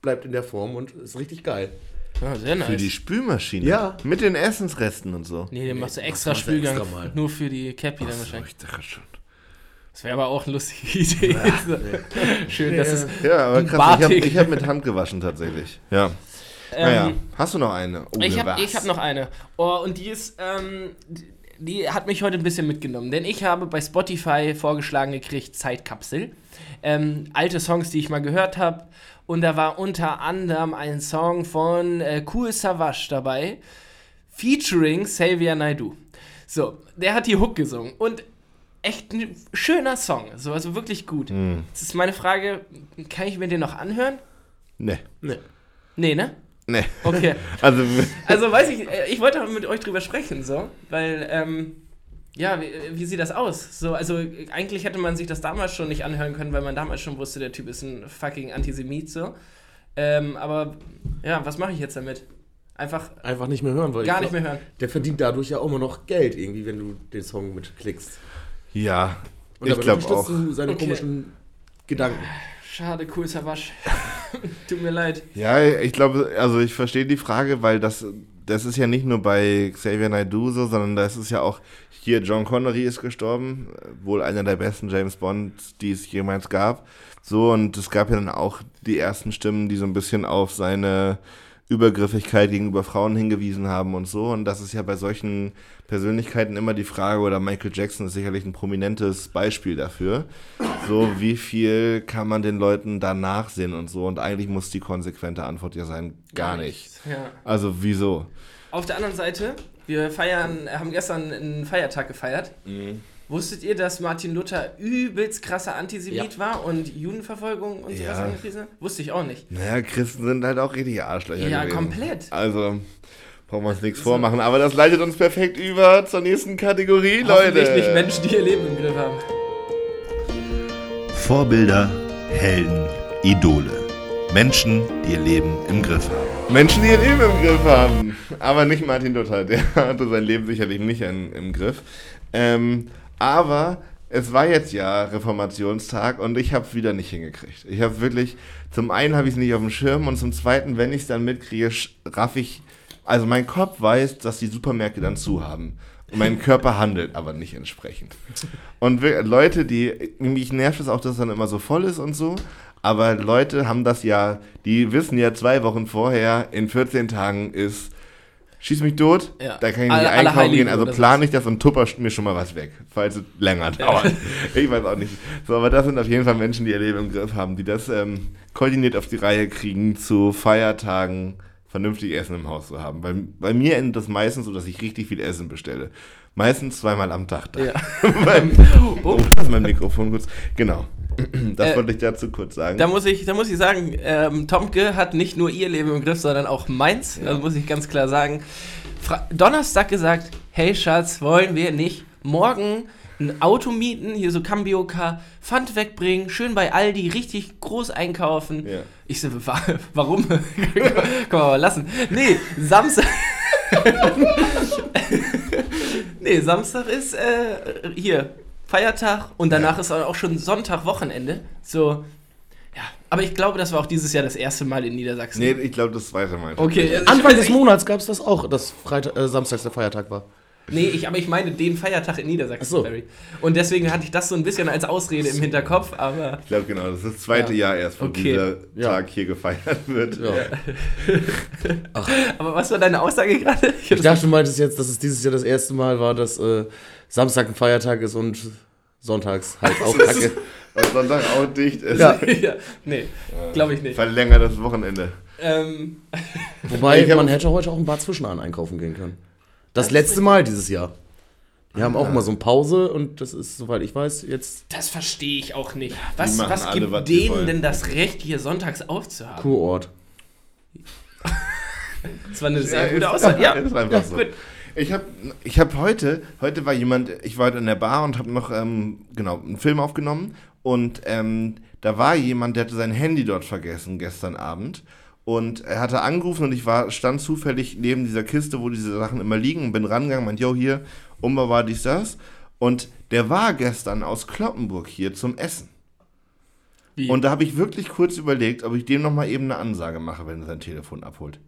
bleibt in der Form und ist richtig geil. Ja, sehr nice. Für die Spülmaschine. Ja. Mit den Essensresten und so. nee, den machst du extra machst Spülgang. extra mal. nur für die Cappy dann So, wahrscheinlich. ich dachte schon. Das wäre aber auch eine lustige [laughs] Idee. [laughs] Schön, dass es. Ja, aber krass, ich habe hab mit Hand gewaschen tatsächlich. Ja. naja, Ähm, hast du noch eine? Oh, Ich habe hab noch eine. Oh, und die ist, ähm, die- die hat mich heute ein bisschen mitgenommen, denn ich habe bei Spotify vorgeschlagen gekriegt Zeitkapsel. Ähm, alte Songs, die ich mal gehört habe. Und da war unter anderem ein Song von äh, Cool Savage dabei, featuring Xavier Naidoo. So, der hat die Hook gesungen und echt ein schöner Song, so, also wirklich gut. Hm. Jetzt ist meine Frage, kann ich mir den noch anhören? Nee. Nee. Nee, ne? Nee. Okay. [laughs] Also, Also weiß ich, äh, ich wollte mit euch drüber sprechen, so, weil, ähm, ja, wie, wie sieht das aus? So, also eigentlich hätte man sich das damals schon nicht anhören können, weil man damals schon wusste, der Typ ist ein fucking Antisemit, so. Ähm, aber ja, was mache ich jetzt damit? Einfach Einfach nicht mehr hören, weil gar ich nicht glaub, mehr hören. Der verdient dadurch ja auch immer noch Geld irgendwie, wenn du den Song mitklickst. ja, Und ich glaube auch. du seine Okay. komischen Gedanken. Schade, cool, Savasch. [laughs] Tut mir leid. Ja, ich glaube, also ich verstehe die Frage, weil das, das ist ja nicht nur bei Xavier Naidoo so, sondern das ist ja auch, hier John Connery ist gestorben, wohl einer der besten James Bonds, die es jemals gab. So, und es gab ja dann auch die ersten Stimmen, die so ein bisschen auf seine Übergriffigkeit gegenüber Frauen hingewiesen haben und so. Und das ist ja bei solchen Persönlichkeiten immer die Frage, oder Michael Jackson ist sicherlich ein prominentes Beispiel dafür. So, wie viel kann man den Leuten da nachsehen und so? Und eigentlich muss die konsequente Antwort ja sein, gar nicht. Ja. Also, wieso? Auf der anderen Seite, wir feiern, haben gestern einen Feiertag gefeiert. Wusstet ihr, dass Martin Luther übelst krasser Antisemit Ja. war und Judenverfolgung und sowas Ja. angepriesen hat? Wusste ich auch nicht. Naja, Christen sind halt auch richtige Arschlöcher Ja, gewesen. komplett. Also, brauchen wir uns nichts vormachen. Aber das leitet uns perfekt über zur nächsten Kategorie, Leute. Nicht Menschen, die ihr Leben im Griff haben. Vorbilder, Helden, Idole. Menschen, die ihr Leben im Griff haben. Menschen, die ihr Leben im Griff haben. Aber nicht Martin Luther, der [laughs] hatte sein Leben sicherlich nicht in, im Griff. Ähm, aber es war jetzt ja Reformationstag und ich habe es wieder nicht hingekriegt. Ich habe wirklich, zum einen habe ich es nicht auf dem Schirm und zum zweiten, wenn ich es dann mitkriege, raff ich, also mein Kopf weiß, dass die Supermärkte dann zu haben. Und mein Körper handelt aber nicht entsprechend. Und Leute, die, mich nervt es auch, dass es dann immer so voll ist und so, aber Leute haben das ja, die wissen ja zwei Wochen vorher, in 14 Tagen ist, schieß mich tot, Ja. da kann ich nicht Alle- alle einkaufen Heiligen gehen, also plane ich das und tupper mir schon mal was weg, falls es länger dauert. [laughs] Ich weiß auch nicht. So, aber das sind auf jeden Fall Menschen, die ihr Leben im Griff haben, die das ähm, koordiniert auf die Reihe kriegen, zu Feiertagen vernünftig Essen im Haus zu haben. Bei, bei mir endet das meistens so, dass ich richtig viel Essen bestelle. Meistens zweimal am Tag. Da. Ja. [laughs] Beim, [laughs] oh, das ist mein Mikrofon kurz. Genau. [clears throat] Das Äh, wollte ich dazu kurz sagen. Da muss ich, da muss ich sagen, ähm, Tomke hat nicht nur ihr Leben im Griff, sondern auch meins. Das muss ich ganz klar sagen. Fra Donnerstag gesagt, hey Schatz, wollen wir nicht morgen ein Auto mieten, hier so Cambio Car, Pfand wegbringen, schön bei Aldi, richtig groß einkaufen. Ja. Ich so, wa warum? [laughs] Kann man mal lassen. Nee, Samstag. [laughs] nee, Samstag ist äh, hier Feiertag und danach ist auch schon Sonntag, Wochenende. So, ja. Aber ich glaube, das war auch dieses Jahr das erste Mal in Niedersachsen. nee, ich glaube, das zweite Mal. Okay, also Anfang des Monats gab es das auch, dass Freitag, äh, Samstags der Feiertag war. Nee, ich, aber ich meine den Feiertag in Niedersachsen, Ach so. Barry. Und deswegen hatte ich das so ein bisschen als Ausrede im Hinterkopf, aber. Ich glaube, genau, das ist das zweite Ja. Jahr erst, wo Okay. dieser Ja. Tag hier gefeiert wird. Ja. [laughs] Aber was war deine Aussage gerade? Ich dachte, du meintest jetzt, dass es dieses Jahr das erste Mal war, dass äh, Samstag ein Feiertag ist und sonntags halt auch Kacke. Und Sonntag auch dicht ist. Ja. [laughs] ja, nee, glaube ich nicht. Verlängertes Wochenende. Ähm, Wobei, Ich man hätte heute auch ein Bar Zwischenahn einkaufen gehen können. Das letzte Mal dieses Jahr. Die haben auch immer so eine Pause und das ist, soweit ich weiß, jetzt das verstehe ich auch nicht. Was, was alle, gibt was denen denn das Recht, hier sonntags aufzuhaben? Kurort. Das war eine sehr Ja, gute Aussage. Ja, ist einfach ja so. gut. Ich habe ich hab heute, heute war jemand, ich war heute in der Bar und habe noch, ähm, genau, einen Film aufgenommen und ähm, da war jemand, der hatte sein Handy dort vergessen gestern Abend und er hatte angerufen und ich war, stand zufällig neben dieser Kiste, wo diese Sachen immer liegen und bin rangegangen, meint, yo, hier, Umba war dies, das und der war gestern aus Kloppenburg hier zum Essen. Wie? Und da habe ich wirklich kurz überlegt, ob ich dem nochmal eben eine Ansage mache, wenn er sein Telefon abholt.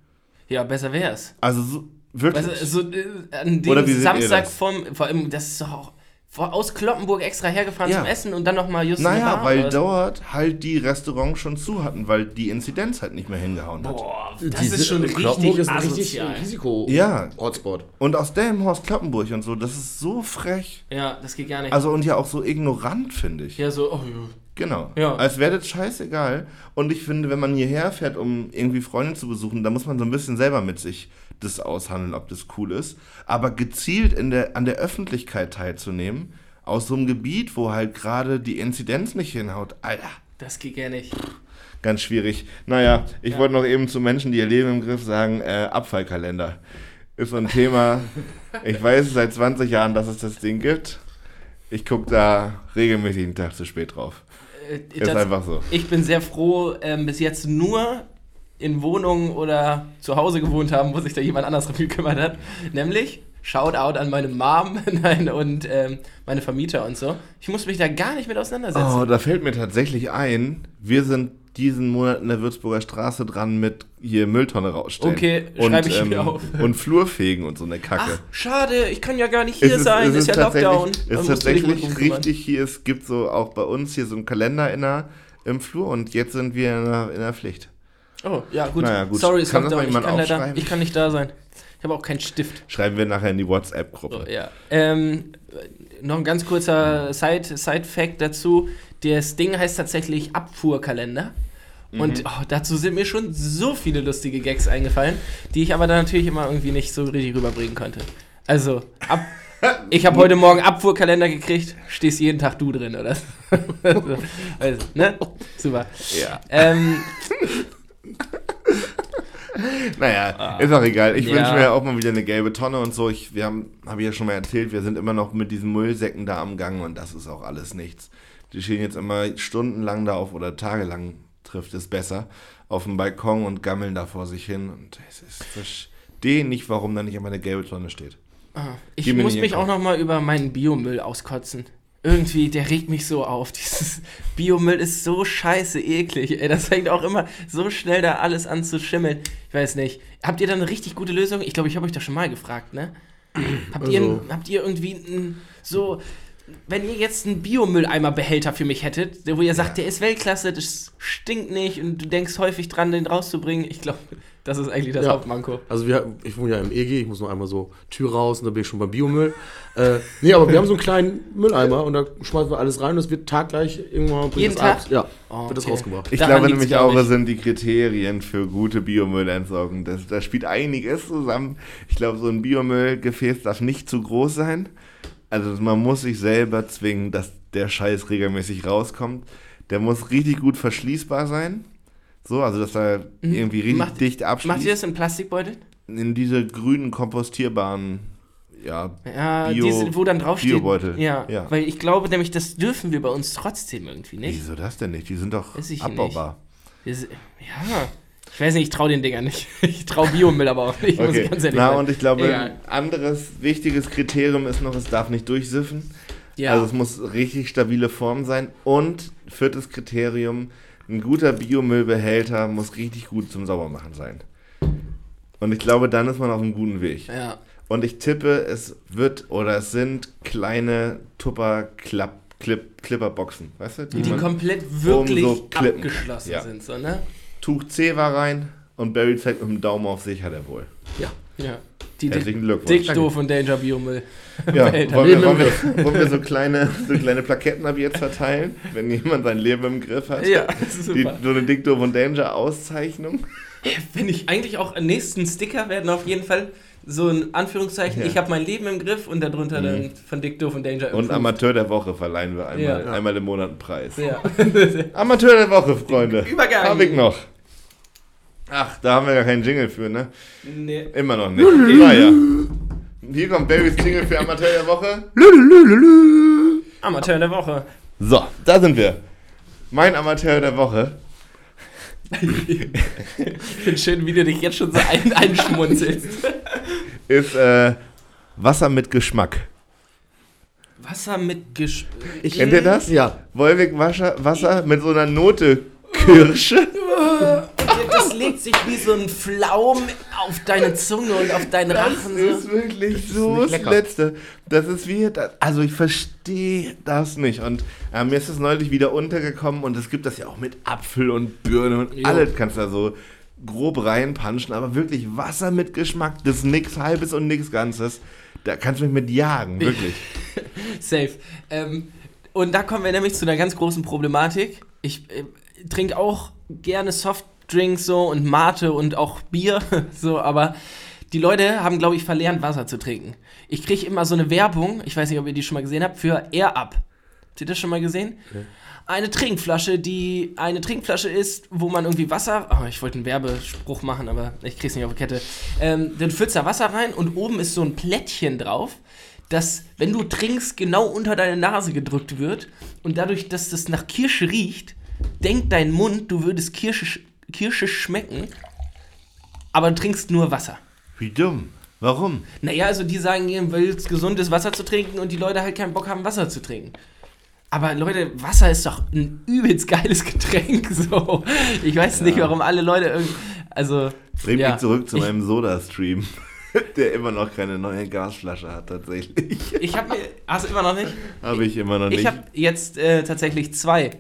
Ja, besser wär's. Also so, wirklich. Du, so, äh, an dem Samstag vom, vor allem, das ist doch auch aus Kloppenburg extra hergefahren Ja. zum Essen und dann nochmal just Naja, Bar, weil dort halt die Restaurants schon zu hatten, weil die Inzidenz halt nicht mehr hingehauen hat. Boah, das Diese- ist schon Kloppenburg richtig ist ein richtig. Risiko. Ja. Hotspot. Und aus Delmenhorst Kloppenburg und so, das ist so frech. Ja, das geht gar nicht. Also und ja auch so ignorant, finde ich. ja, so, oh, Genau. Ja. Als wäre das scheißegal. Und ich finde, wenn man hierher fährt, um irgendwie Freunde zu besuchen, da muss man so ein bisschen selber mit sich das aushandeln, ob das cool ist. Aber gezielt in der, an der Öffentlichkeit teilzunehmen, aus so einem Gebiet, wo halt gerade die Inzidenz nicht hinhaut, Alter, Das geht ja nicht. ganz schwierig. Naja, ich Ja. wollte noch eben zu Menschen, die ihr Leben im Griff sagen, äh, Abfallkalender. Ist so ein Thema, [laughs] ich weiß seit 20 Jahren, dass es das Ding gibt. Ich gucke da regelmäßig einen Tag zu spät drauf. Äh, Ist das- einfach so. Ich bin sehr froh, ähm, bis jetzt nur in Wohnungen oder zu Hause gewohnt haben, wo sich da jemand anders drum gekümmert hat. Nämlich, Shoutout an meine Mom [laughs] nein, und ähm, meine Vermieter und so. Ich muss mich da gar nicht mit auseinandersetzen. Oh, da fällt mir tatsächlich ein, wir sind diesen Monat in der Würzburger Straße dran mit hier Mülltonne rausstellen. Okay, schreibe ich mir auf. Und Flurfegen und so eine Kacke. Ach, schade, ich kann ja gar nicht hier sein, ist, ja tatsächlich- Lockdown. Ist Dann musst du dich tatsächlich richtig hier, es gibt so auch bei uns hier so einen Kalender in der, im Flur und jetzt sind wir in der, in der Pflicht. Oh, ja, gut. Naja, gut. Sorry, ist Kann mal Lockdown. Ich kann, leider, ich kann nicht da sein. Ich habe auch keinen Stift. Schreiben wir nachher in die WhatsApp-Gruppe. So, ja. ähm, noch ein ganz kurzer Side- Side-Fact dazu. Das Ding heißt tatsächlich Abfuhrkalender. Und Mhm. oh, dazu sind mir schon so viele lustige Gags eingefallen, die ich aber dann natürlich immer irgendwie nicht so richtig rüberbringen konnte. Also, ab, [laughs] ich habe heute Morgen Abfuhrkalender gekriegt, stehst jeden Tag du drin, oder? [laughs] also, ne? Super. Ja. Ähm, [laughs] [laughs] Naja, ist auch egal. Ich Ah. Ja. wünsche mir auch mal wieder eine gelbe Tonne und so. Ich, wir haben, habe ich ja schon mal erzählt, wir sind immer noch mit diesen Müllsäcken da am Gang und das ist auch alles nichts. Die stehen jetzt immer stundenlang da auf oder tagelang trifft es besser auf dem Balkon und gammeln da vor sich hin und es ist verstehe nicht, warum da nicht immer eine gelbe Tonne steht. Ah, Ich Gib muss mich auch noch mal über meinen Biomüll auskotzen. Irgendwie, der regt mich so auf. [laughs] Dieses Biomüll ist so scheiße eklig. Ey, das fängt auch immer so schnell da alles an zu schimmeln. Ich weiß nicht. Habt ihr da eine richtig gute Lösung? Ich glaube, ich habe euch das schon mal gefragt, ne? [clears throat] Habt, ihr, Also- habt ihr irgendwie ein, so, wenn ihr jetzt einen Biomülleimerbehälter für mich hättet, wo ihr sagt, der ist Weltklasse, das stinkt nicht und du denkst häufig dran, den rauszubringen, ich glaube, das ist eigentlich das Ja. Hauptmanko. Also wir, ich wohne ja im EG, ich muss nur einmal so Tür raus und da bin ich schon beim Biomüll. Äh, nee, aber wir haben so einen kleinen Mülleimer und da schmeißen wir alles rein und es wird taggleich irgendwann Jeden das Tag? abends- Ja, Oh, wird das okay. rausgebracht. Ich Daran glaube nämlich glaub auch, es sind die Kriterien für gute Biomüllentsorgung. Das, da spielt einiges zusammen. Ich glaube, so ein Biomüllgefäß darf nicht zu groß sein. Also man muss sich selber zwingen, dass der Scheiß regelmäßig rauskommt. Der muss richtig gut verschließbar sein. So, also dass er irgendwie richtig Mhm. Macht- dicht abschließt. Macht ihr das in Plastikbeutel? In diese grünen kompostierbaren, ja, Ja, Bio- diese, wo dann draufsteht. Biobeutel. Ja, Ja. weil ich glaube nämlich, das dürfen wir bei uns trotzdem irgendwie nicht. wieso das denn nicht? Die sind doch abbaubar. Das, ja, ich weiß nicht, ich traue den Dingern nicht. [laughs] Ich traue Biomüll aber auch nicht, muss Okay. ich ganz ehrlich Na, sagen. und ich glaube, Egal. ein anderes wichtiges Kriterium ist noch, es darf nicht durchsiffen. Ja, Also es muss richtig stabile Form sein. Und viertes Kriterium, ein guter Biomüllbehälter muss richtig gut zum Saubermachen sein. Und ich glaube, dann ist man auf einem guten Weg. ja. Und ich tippe, es wird oder es sind kleine Tupper-Clipper-Boxen, weißt du? Die man- komplett wirklich so abgeschlossen Ja. sind, so, ne? Tuch C war rein und Barry zeigt mit dem Daumen auf sich, hat er wohl. Ja. Die Herzlichen Glückwunsch. Dick, doof und Danger Biomüll. Ja, [laughs] wollen wir, wollen, wir, wollen wir so kleine, so kleine Plaketten ab jetzt verteilen, wenn jemand sein Leben im Griff hat? Ja, das ist Die, super. so eine Dick, doof und Danger Auszeichnung. Finde ich eigentlich auch am nächsten Sticker werden auf jeden Fall so ein Anführungszeichen, Ja. ich habe mein Leben im Griff und darunter dann von Dick, doof und Danger. Und approved. Amateur der Woche verleihen wir einmal, Ja. einmal im Monat einen Preis. Ja. Amateur der Woche, Freunde. Übergeil. Hab ich noch. Ach, da haben wir gar keinen Jingle für, ne? nee. Immer noch nicht. naja. Hier kommt Barrys Jingle für Amateur der Woche. Amateur der Woche. So, da sind wir. Mein Amateur der Woche Ich finde schön, wie du dich jetzt schon so ein, einschmunzelst. ist äh, Wasser mit Geschmack. Wasser mit Gesch... Kennt ihr das? Ja, Wolwig Wasser, Wasser mit so einer Note Kirsche. [laughs] Das legt sich wie so ein Pflaum auf deine Zunge und auf deinen Das Rachen. ist So. wirklich so nicht das. Letzte. Das ist wie, das, also ich verstehe das nicht. Und äh, mir ist es neulich wieder untergekommen und es gibt das ja auch mit Apfel und Birne und Jo. alles kannst du da so grob reinpanschen, aber wirklich Wasser mit Geschmack, das ist nix Halbes und nix Ganzes. Da kannst du mich mit jagen, wirklich. [laughs] Safe. Ähm, Und da kommen wir nämlich zu einer ganz großen Problematik. Ich äh, trinke auch gerne Softdrinks so und Mate und auch Bier, [laughs] so, aber die Leute haben, glaube ich, verlernt, Wasser zu trinken. Ich kriege immer so eine Werbung, ich weiß nicht, ob ihr die schon mal gesehen habt, für Air Up. Habt ihr das schon mal gesehen? Eine Trinkflasche, die eine Trinkflasche ist, wo man irgendwie Wasser. Oh, ich wollte einen Werbespruch machen, aber ich krieg's nicht auf die Kette. Ähm, dann füllst da Wasser rein und oben ist so ein Plättchen drauf, das, wenn du trinkst, genau unter deine Nase gedrückt wird. Und dadurch, dass das nach Kirsche riecht, denkt dein Mund, du würdest Kirsche, Kirsche schmecken, aber du trinkst nur Wasser. Wie dumm. Warum? Naja, also die sagen, ihr wollt gesundes Wasser zu trinken und die Leute halt keinen Bock haben, Wasser zu trinken. Aber Leute, Wasser ist doch ein übelst geiles Getränk. [laughs] So. Ich weiß nicht, warum alle Leute irgendwie. Also. Bring ja. mich zurück zu Ich- meinem Soda-Stream, [laughs] der immer noch keine neue Gasflasche hat, tatsächlich. Ich habe mir. Hast du immer noch nicht? Habe ich immer noch nicht. Ich habe jetzt äh, tatsächlich zwei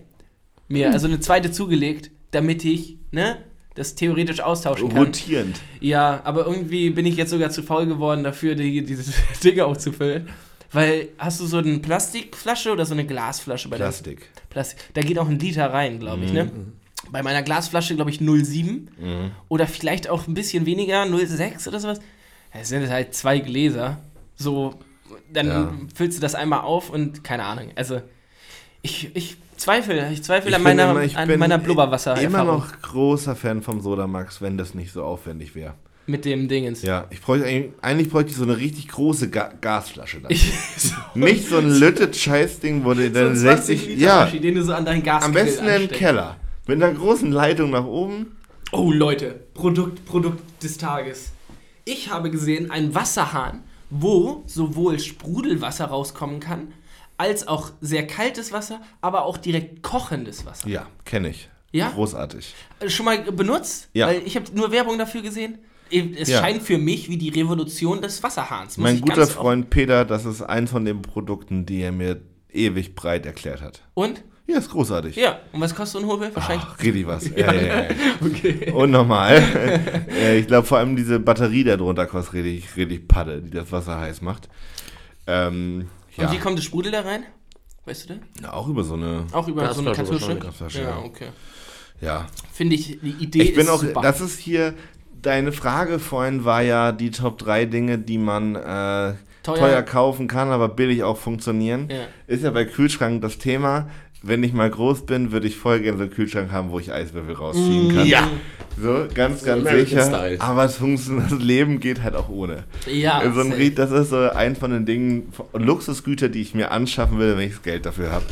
mir, also eine zweite zugelegt, damit ich, ne, das theoretisch austauschen kann. Rotierend. Ja, aber irgendwie bin ich jetzt sogar zu faul geworden dafür, die, diese [laughs] Dinge aufzufüllen. Weil, hast du so eine Plastikflasche oder so eine Glasflasche bei der Plastik. Plastik. Da geht auch ein Liter rein, glaube ich, ne? Mhm. Bei meiner Glasflasche, glaube ich, 0,7. Oder vielleicht auch ein bisschen weniger, 0,6 oder sowas. Es sind halt zwei Gläser. So, dann Ja. füllst du das einmal auf und keine Ahnung. Also, ich, ich zweifle. Ich zweifle Ich an bin meiner, immer- ich an bin meiner Blubberwasser. Immer noch großer Fan vom Sodamax, wenn das nicht so aufwendig wäre. Mit dem Dingens. Ja, ich bräuchte eigentlich, eigentlich bräuchte ich so eine richtig große Ga Gasflasche da. Ich, so, [laughs] Nicht so ein lüttet Scheißding, wo du so dann ein 60. 20 Liter Ja, Flasche, den du so an deinen Gas am besten im Keller. Mit einer großen Leitung nach oben. Oh Leute, Produkt, Produkt des Tages. Ich habe gesehen einen Wasserhahn, wo sowohl Sprudelwasser rauskommen kann, als auch sehr kaltes Wasser, aber auch direkt kochendes Wasser. Ja, kenne ich. Ja? Großartig. Äh, Schon mal benutzt? Ja. Weil ich habe nur Werbung dafür gesehen. Es Ja. scheint für mich wie die Revolution des Wasserhahns. muss Mein guter Freund Peter, das ist eins von den Produkten, die er mir ewig breit erklärt hat. Und? Ja, ist großartig. Ja. Und was kostet so ein Hobel? Wahrscheinlich. Ach, richtig was. [laughs] Ja, ja, ja. [laughs] Okay. Und nochmal. [laughs] äh, ich glaube vor allem diese Batterie da drunter kostet richtig, richtig Padde, die das Wasser heiß macht. Ähm, ja. Und wie kommt das Sprudel da rein? Weißt du denn? ja, auch über so eine. Auch über so eine Kartusche? ja. okay. Ja. Finde ich, die Idee Ich bin ist auch. super. Das ist hier. Deine Frage vorhin war ja die Top 3 Dinge, die man äh, Teuer. teuer. kaufen kann, aber billig auch funktionieren. Ja. Ist ja bei Kühlschrank das Thema. Wenn ich mal groß bin, würde ich voll gerne so einen Kühlschrank haben, wo ich Eiswürfel rausziehen kann. Ja. So, ganz, ganz American sicher. Style. Aber es funktioniert, das Leben geht halt auch ohne. Ja, so ein. Ried- das ist so eins von den Dingen, Luxusgüter, die ich mir anschaffen will, wenn ich das Geld dafür habe.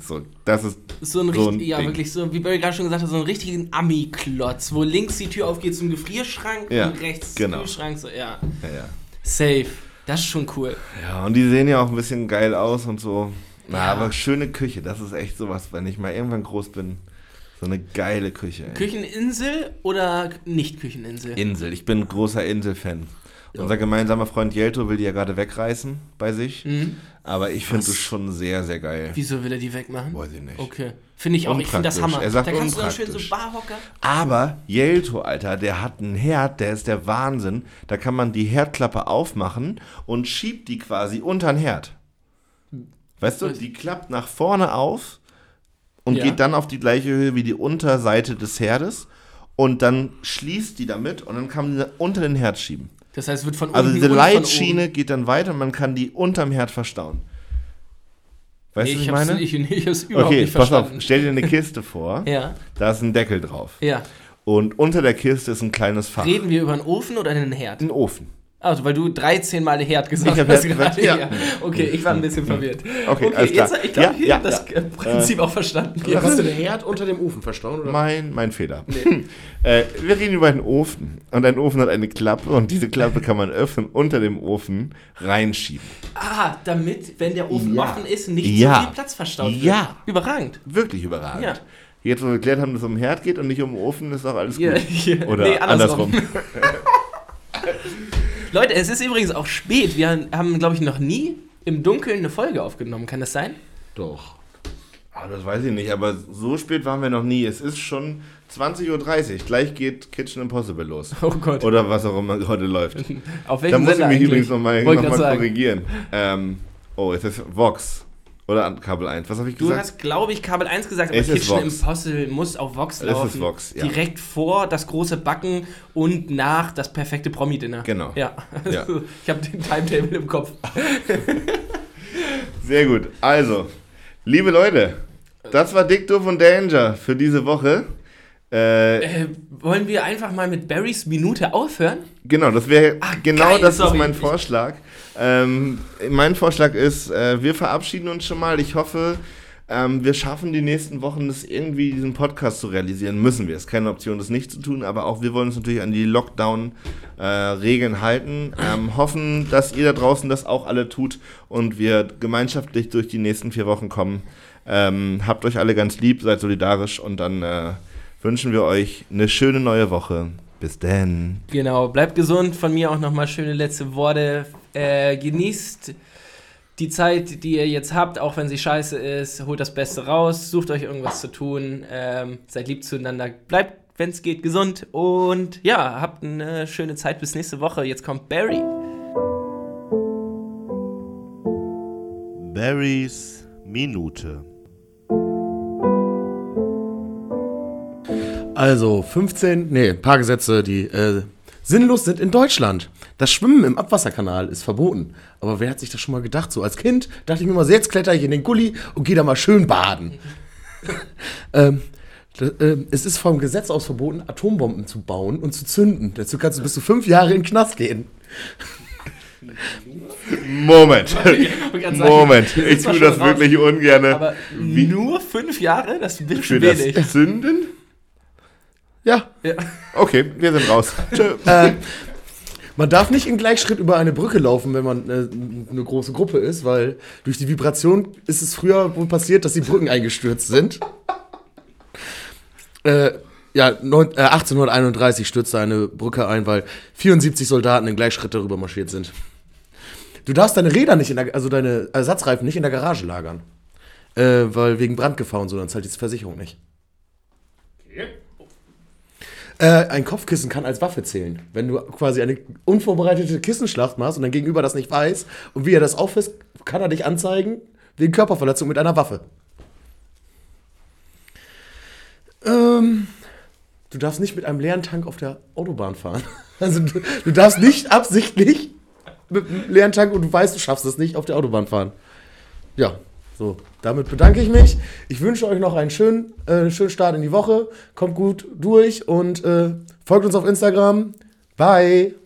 So, das ist So ein, So ein richtig, ja, Ding. wirklich so, wie Barry gerade schon gesagt hat, so einen richtigen Ami-Klotz, wo links die Tür aufgeht zum Gefrierschrank Ja, und rechts genau. Kühlschrank, so, ja. ja, ja. Safe. Das ist schon cool. Ja, und die sehen ja auch ein bisschen geil aus und so. Na, Ja. aber schöne Küche, das ist echt sowas, wenn ich mal irgendwann groß bin. So eine geile Küche. Ey. Kücheninsel oder nicht Kücheninsel? Insel, ich bin großer Insel-Fan. Unser gemeinsamer Freund Jelto will die ja gerade wegreißen bei sich. Mhm. Aber ich finde es schon sehr, sehr geil. Wieso will er die wegmachen? Weiß ich nicht. Okay. Finde ich auch, ich finde das. Hammer. Er sagt da kannst du dann schön so. Barhocker. Aber Jelto, Alter, der hat einen Herd, der ist der Wahnsinn. Da kann man die Herdklappe aufmachen und schiebt die quasi unter den Herd. Weißt du, die klappt nach vorne auf und Ja. geht dann auf die gleiche Höhe wie die Unterseite des Herdes. Und dann schließt die damit und dann kann man die unter den Herd schieben. Das heißt, wird von Also unten diese und von Leitschiene geht dann weiter und man kann die unterm Herd verstauen. Weißt Nee, du, was ich meine? ich, [laughs] ich hab's überhaupt Okay, nicht pass verstanden. auf, stell dir eine Kiste vor, [laughs] Ja, da ist ein Deckel drauf. ja. Und unter der Kiste ist ein kleines Fach. Reden wir über einen Ofen oder einen Herd? Ein Ofen. Also, weil du 13 Mal Herd gesagt Ich hab hast gerade. ja. Okay, ich war ein bisschen verwirrt. Okay, alles klar. jetzt, ich glaube, Ja, ich ja, habe das ja. äh, Prinzip auch verstanden. Ja, hast du den Herd unter dem Ofen verstauen? Oder? Mein, mein Fehler. äh, wir reden über einen Ofen. Und ein Ofen hat eine Klappe und diese Klappe kann man öffnen, unter dem Ofen reinschieben. Ah, damit, wenn der Ofen Ja. offen ist, nicht Ja. so viel Platz verstaut wird. Ja. Überragend. Wirklich überragend. Ja. Jetzt, wo wir geklärt haben, dass es um den Herd geht und nicht um den Ofen, ist auch alles Ja, gut. ja. Oder Nee, andersrum. andersrum. [laughs] Leute, es ist übrigens auch spät. Wir haben, glaube ich, noch nie im Dunkeln eine Folge aufgenommen. Kann das sein? Doch. Ah, das weiß ich nicht, aber so spät waren wir noch nie. Es ist schon 20.30 Uhr. Gleich geht Kitchen Impossible los. Oh Gott. Oder was auch immer heute läuft. [laughs] Auf Da welchem muss ich Sender mich eigentlich? übrigens nochmal noch mal korrigieren. Ähm, oh, es ist Vox. Oder an Kabel 1. Was habe ich Du gesagt? hast, glaube ich, Kabel 1 gesagt, aber Es ist Kitchen. Impossible muss auf Vox Es ist laufen. Vox, ja. Direkt vor das große Backen und nach das perfekte Promi-Dinner. Genau. Ja. Ja. [laughs] ich habe den Timetable im Kopf. [laughs] Sehr gut. Also, liebe Leute, das war Dick, Doof und Danger für diese Woche. Äh, Äh, wollen wir einfach mal mit Barrys Minute aufhören? genau, das wäre genau geil, das ist sorry. mein Vorschlag. Ähm, mein Vorschlag ist, äh, wir verabschieden uns schon mal. Ich hoffe, ähm, wir schaffen die nächsten Wochen, das irgendwie diesen Podcast zu realisieren. Müssen wir. Es ist keine Option, das nicht zu tun, aber auch wir wollen uns natürlich an die Lockdown-Regeln halten. Ähm, hoffen, dass ihr da draußen das auch alle tut und wir gemeinschaftlich durch die nächsten vier Wochen kommen. Ähm, habt euch alle ganz lieb, seid solidarisch und dann äh, wünschen wir euch eine schöne neue Woche. Bis dann. Genau, bleibt gesund. Von mir auch nochmal schöne letzte Worte. Äh, genießt die Zeit, die ihr jetzt habt, auch wenn sie scheiße ist. Holt das Beste raus, sucht euch irgendwas zu tun. Ähm, seid lieb zueinander. Bleibt, wenn es geht, gesund. Und ja, habt eine schöne Zeit bis nächste Woche. Jetzt kommt Barry. Barrys Minute. Also 15, nee, ein paar Gesetze, die äh, sinnlos sind in Deutschland. Das Schwimmen im Abwasserkanal ist verboten. Aber wer hat sich das schon mal gedacht? So als Kind dachte ich mir mal, so, jetzt kletter ich in den Gully und gehe da mal schön baden. [laughs] ähm, d- äh, es ist vom Gesetz aus verboten, Atombomben zu bauen und zu zünden. Dazu kannst du bis zu fünf Jahre in den Knast gehen. Moment. [laughs] Moment. Ich tue das raus, wirklich ungern. Aber nur fünf Jahre? Das ist ein Für bisschen das wenig. Zünden? Ja, Ja. Okay, wir sind raus. [laughs] Tschö. äh, man darf nicht in Gleichschritt über eine Brücke laufen, wenn man äh, eine große Gruppe ist, weil durch die Vibration ist es früher wohl passiert, dass die Brücken eingestürzt sind. Äh, ja, neun, äh, 1831 stürzte eine Brücke ein, weil 74 Soldaten in Gleichschritt darüber marschiert sind. Du darfst deine Räder nicht in der, also deine Ersatzreifen nicht in der Garage lagern. Äh, weil wegen Brandgefahr und so, dann zahlt die Versicherung nicht. Äh, ein Kopfkissen kann als Waffe zählen. Wenn du quasi eine unvorbereitete Kissenschlacht machst und dein Gegenüber das nicht weiß und wie er das auffasst, kann er dich anzeigen wegen Körperverletzung mit einer Waffe. Ähm, du darfst nicht mit einem leeren Tank auf der Autobahn fahren. [laughs] Also du, du darfst nicht absichtlich mit einem leeren Tank und du weißt, du schaffst es nicht auf der Autobahn fahren. Ja, so, damit bedanke ich mich. Ich wünsche euch noch einen schönen, äh, schönen Start in die Woche. Kommt gut durch und äh, folgt uns auf Instagram. Bye.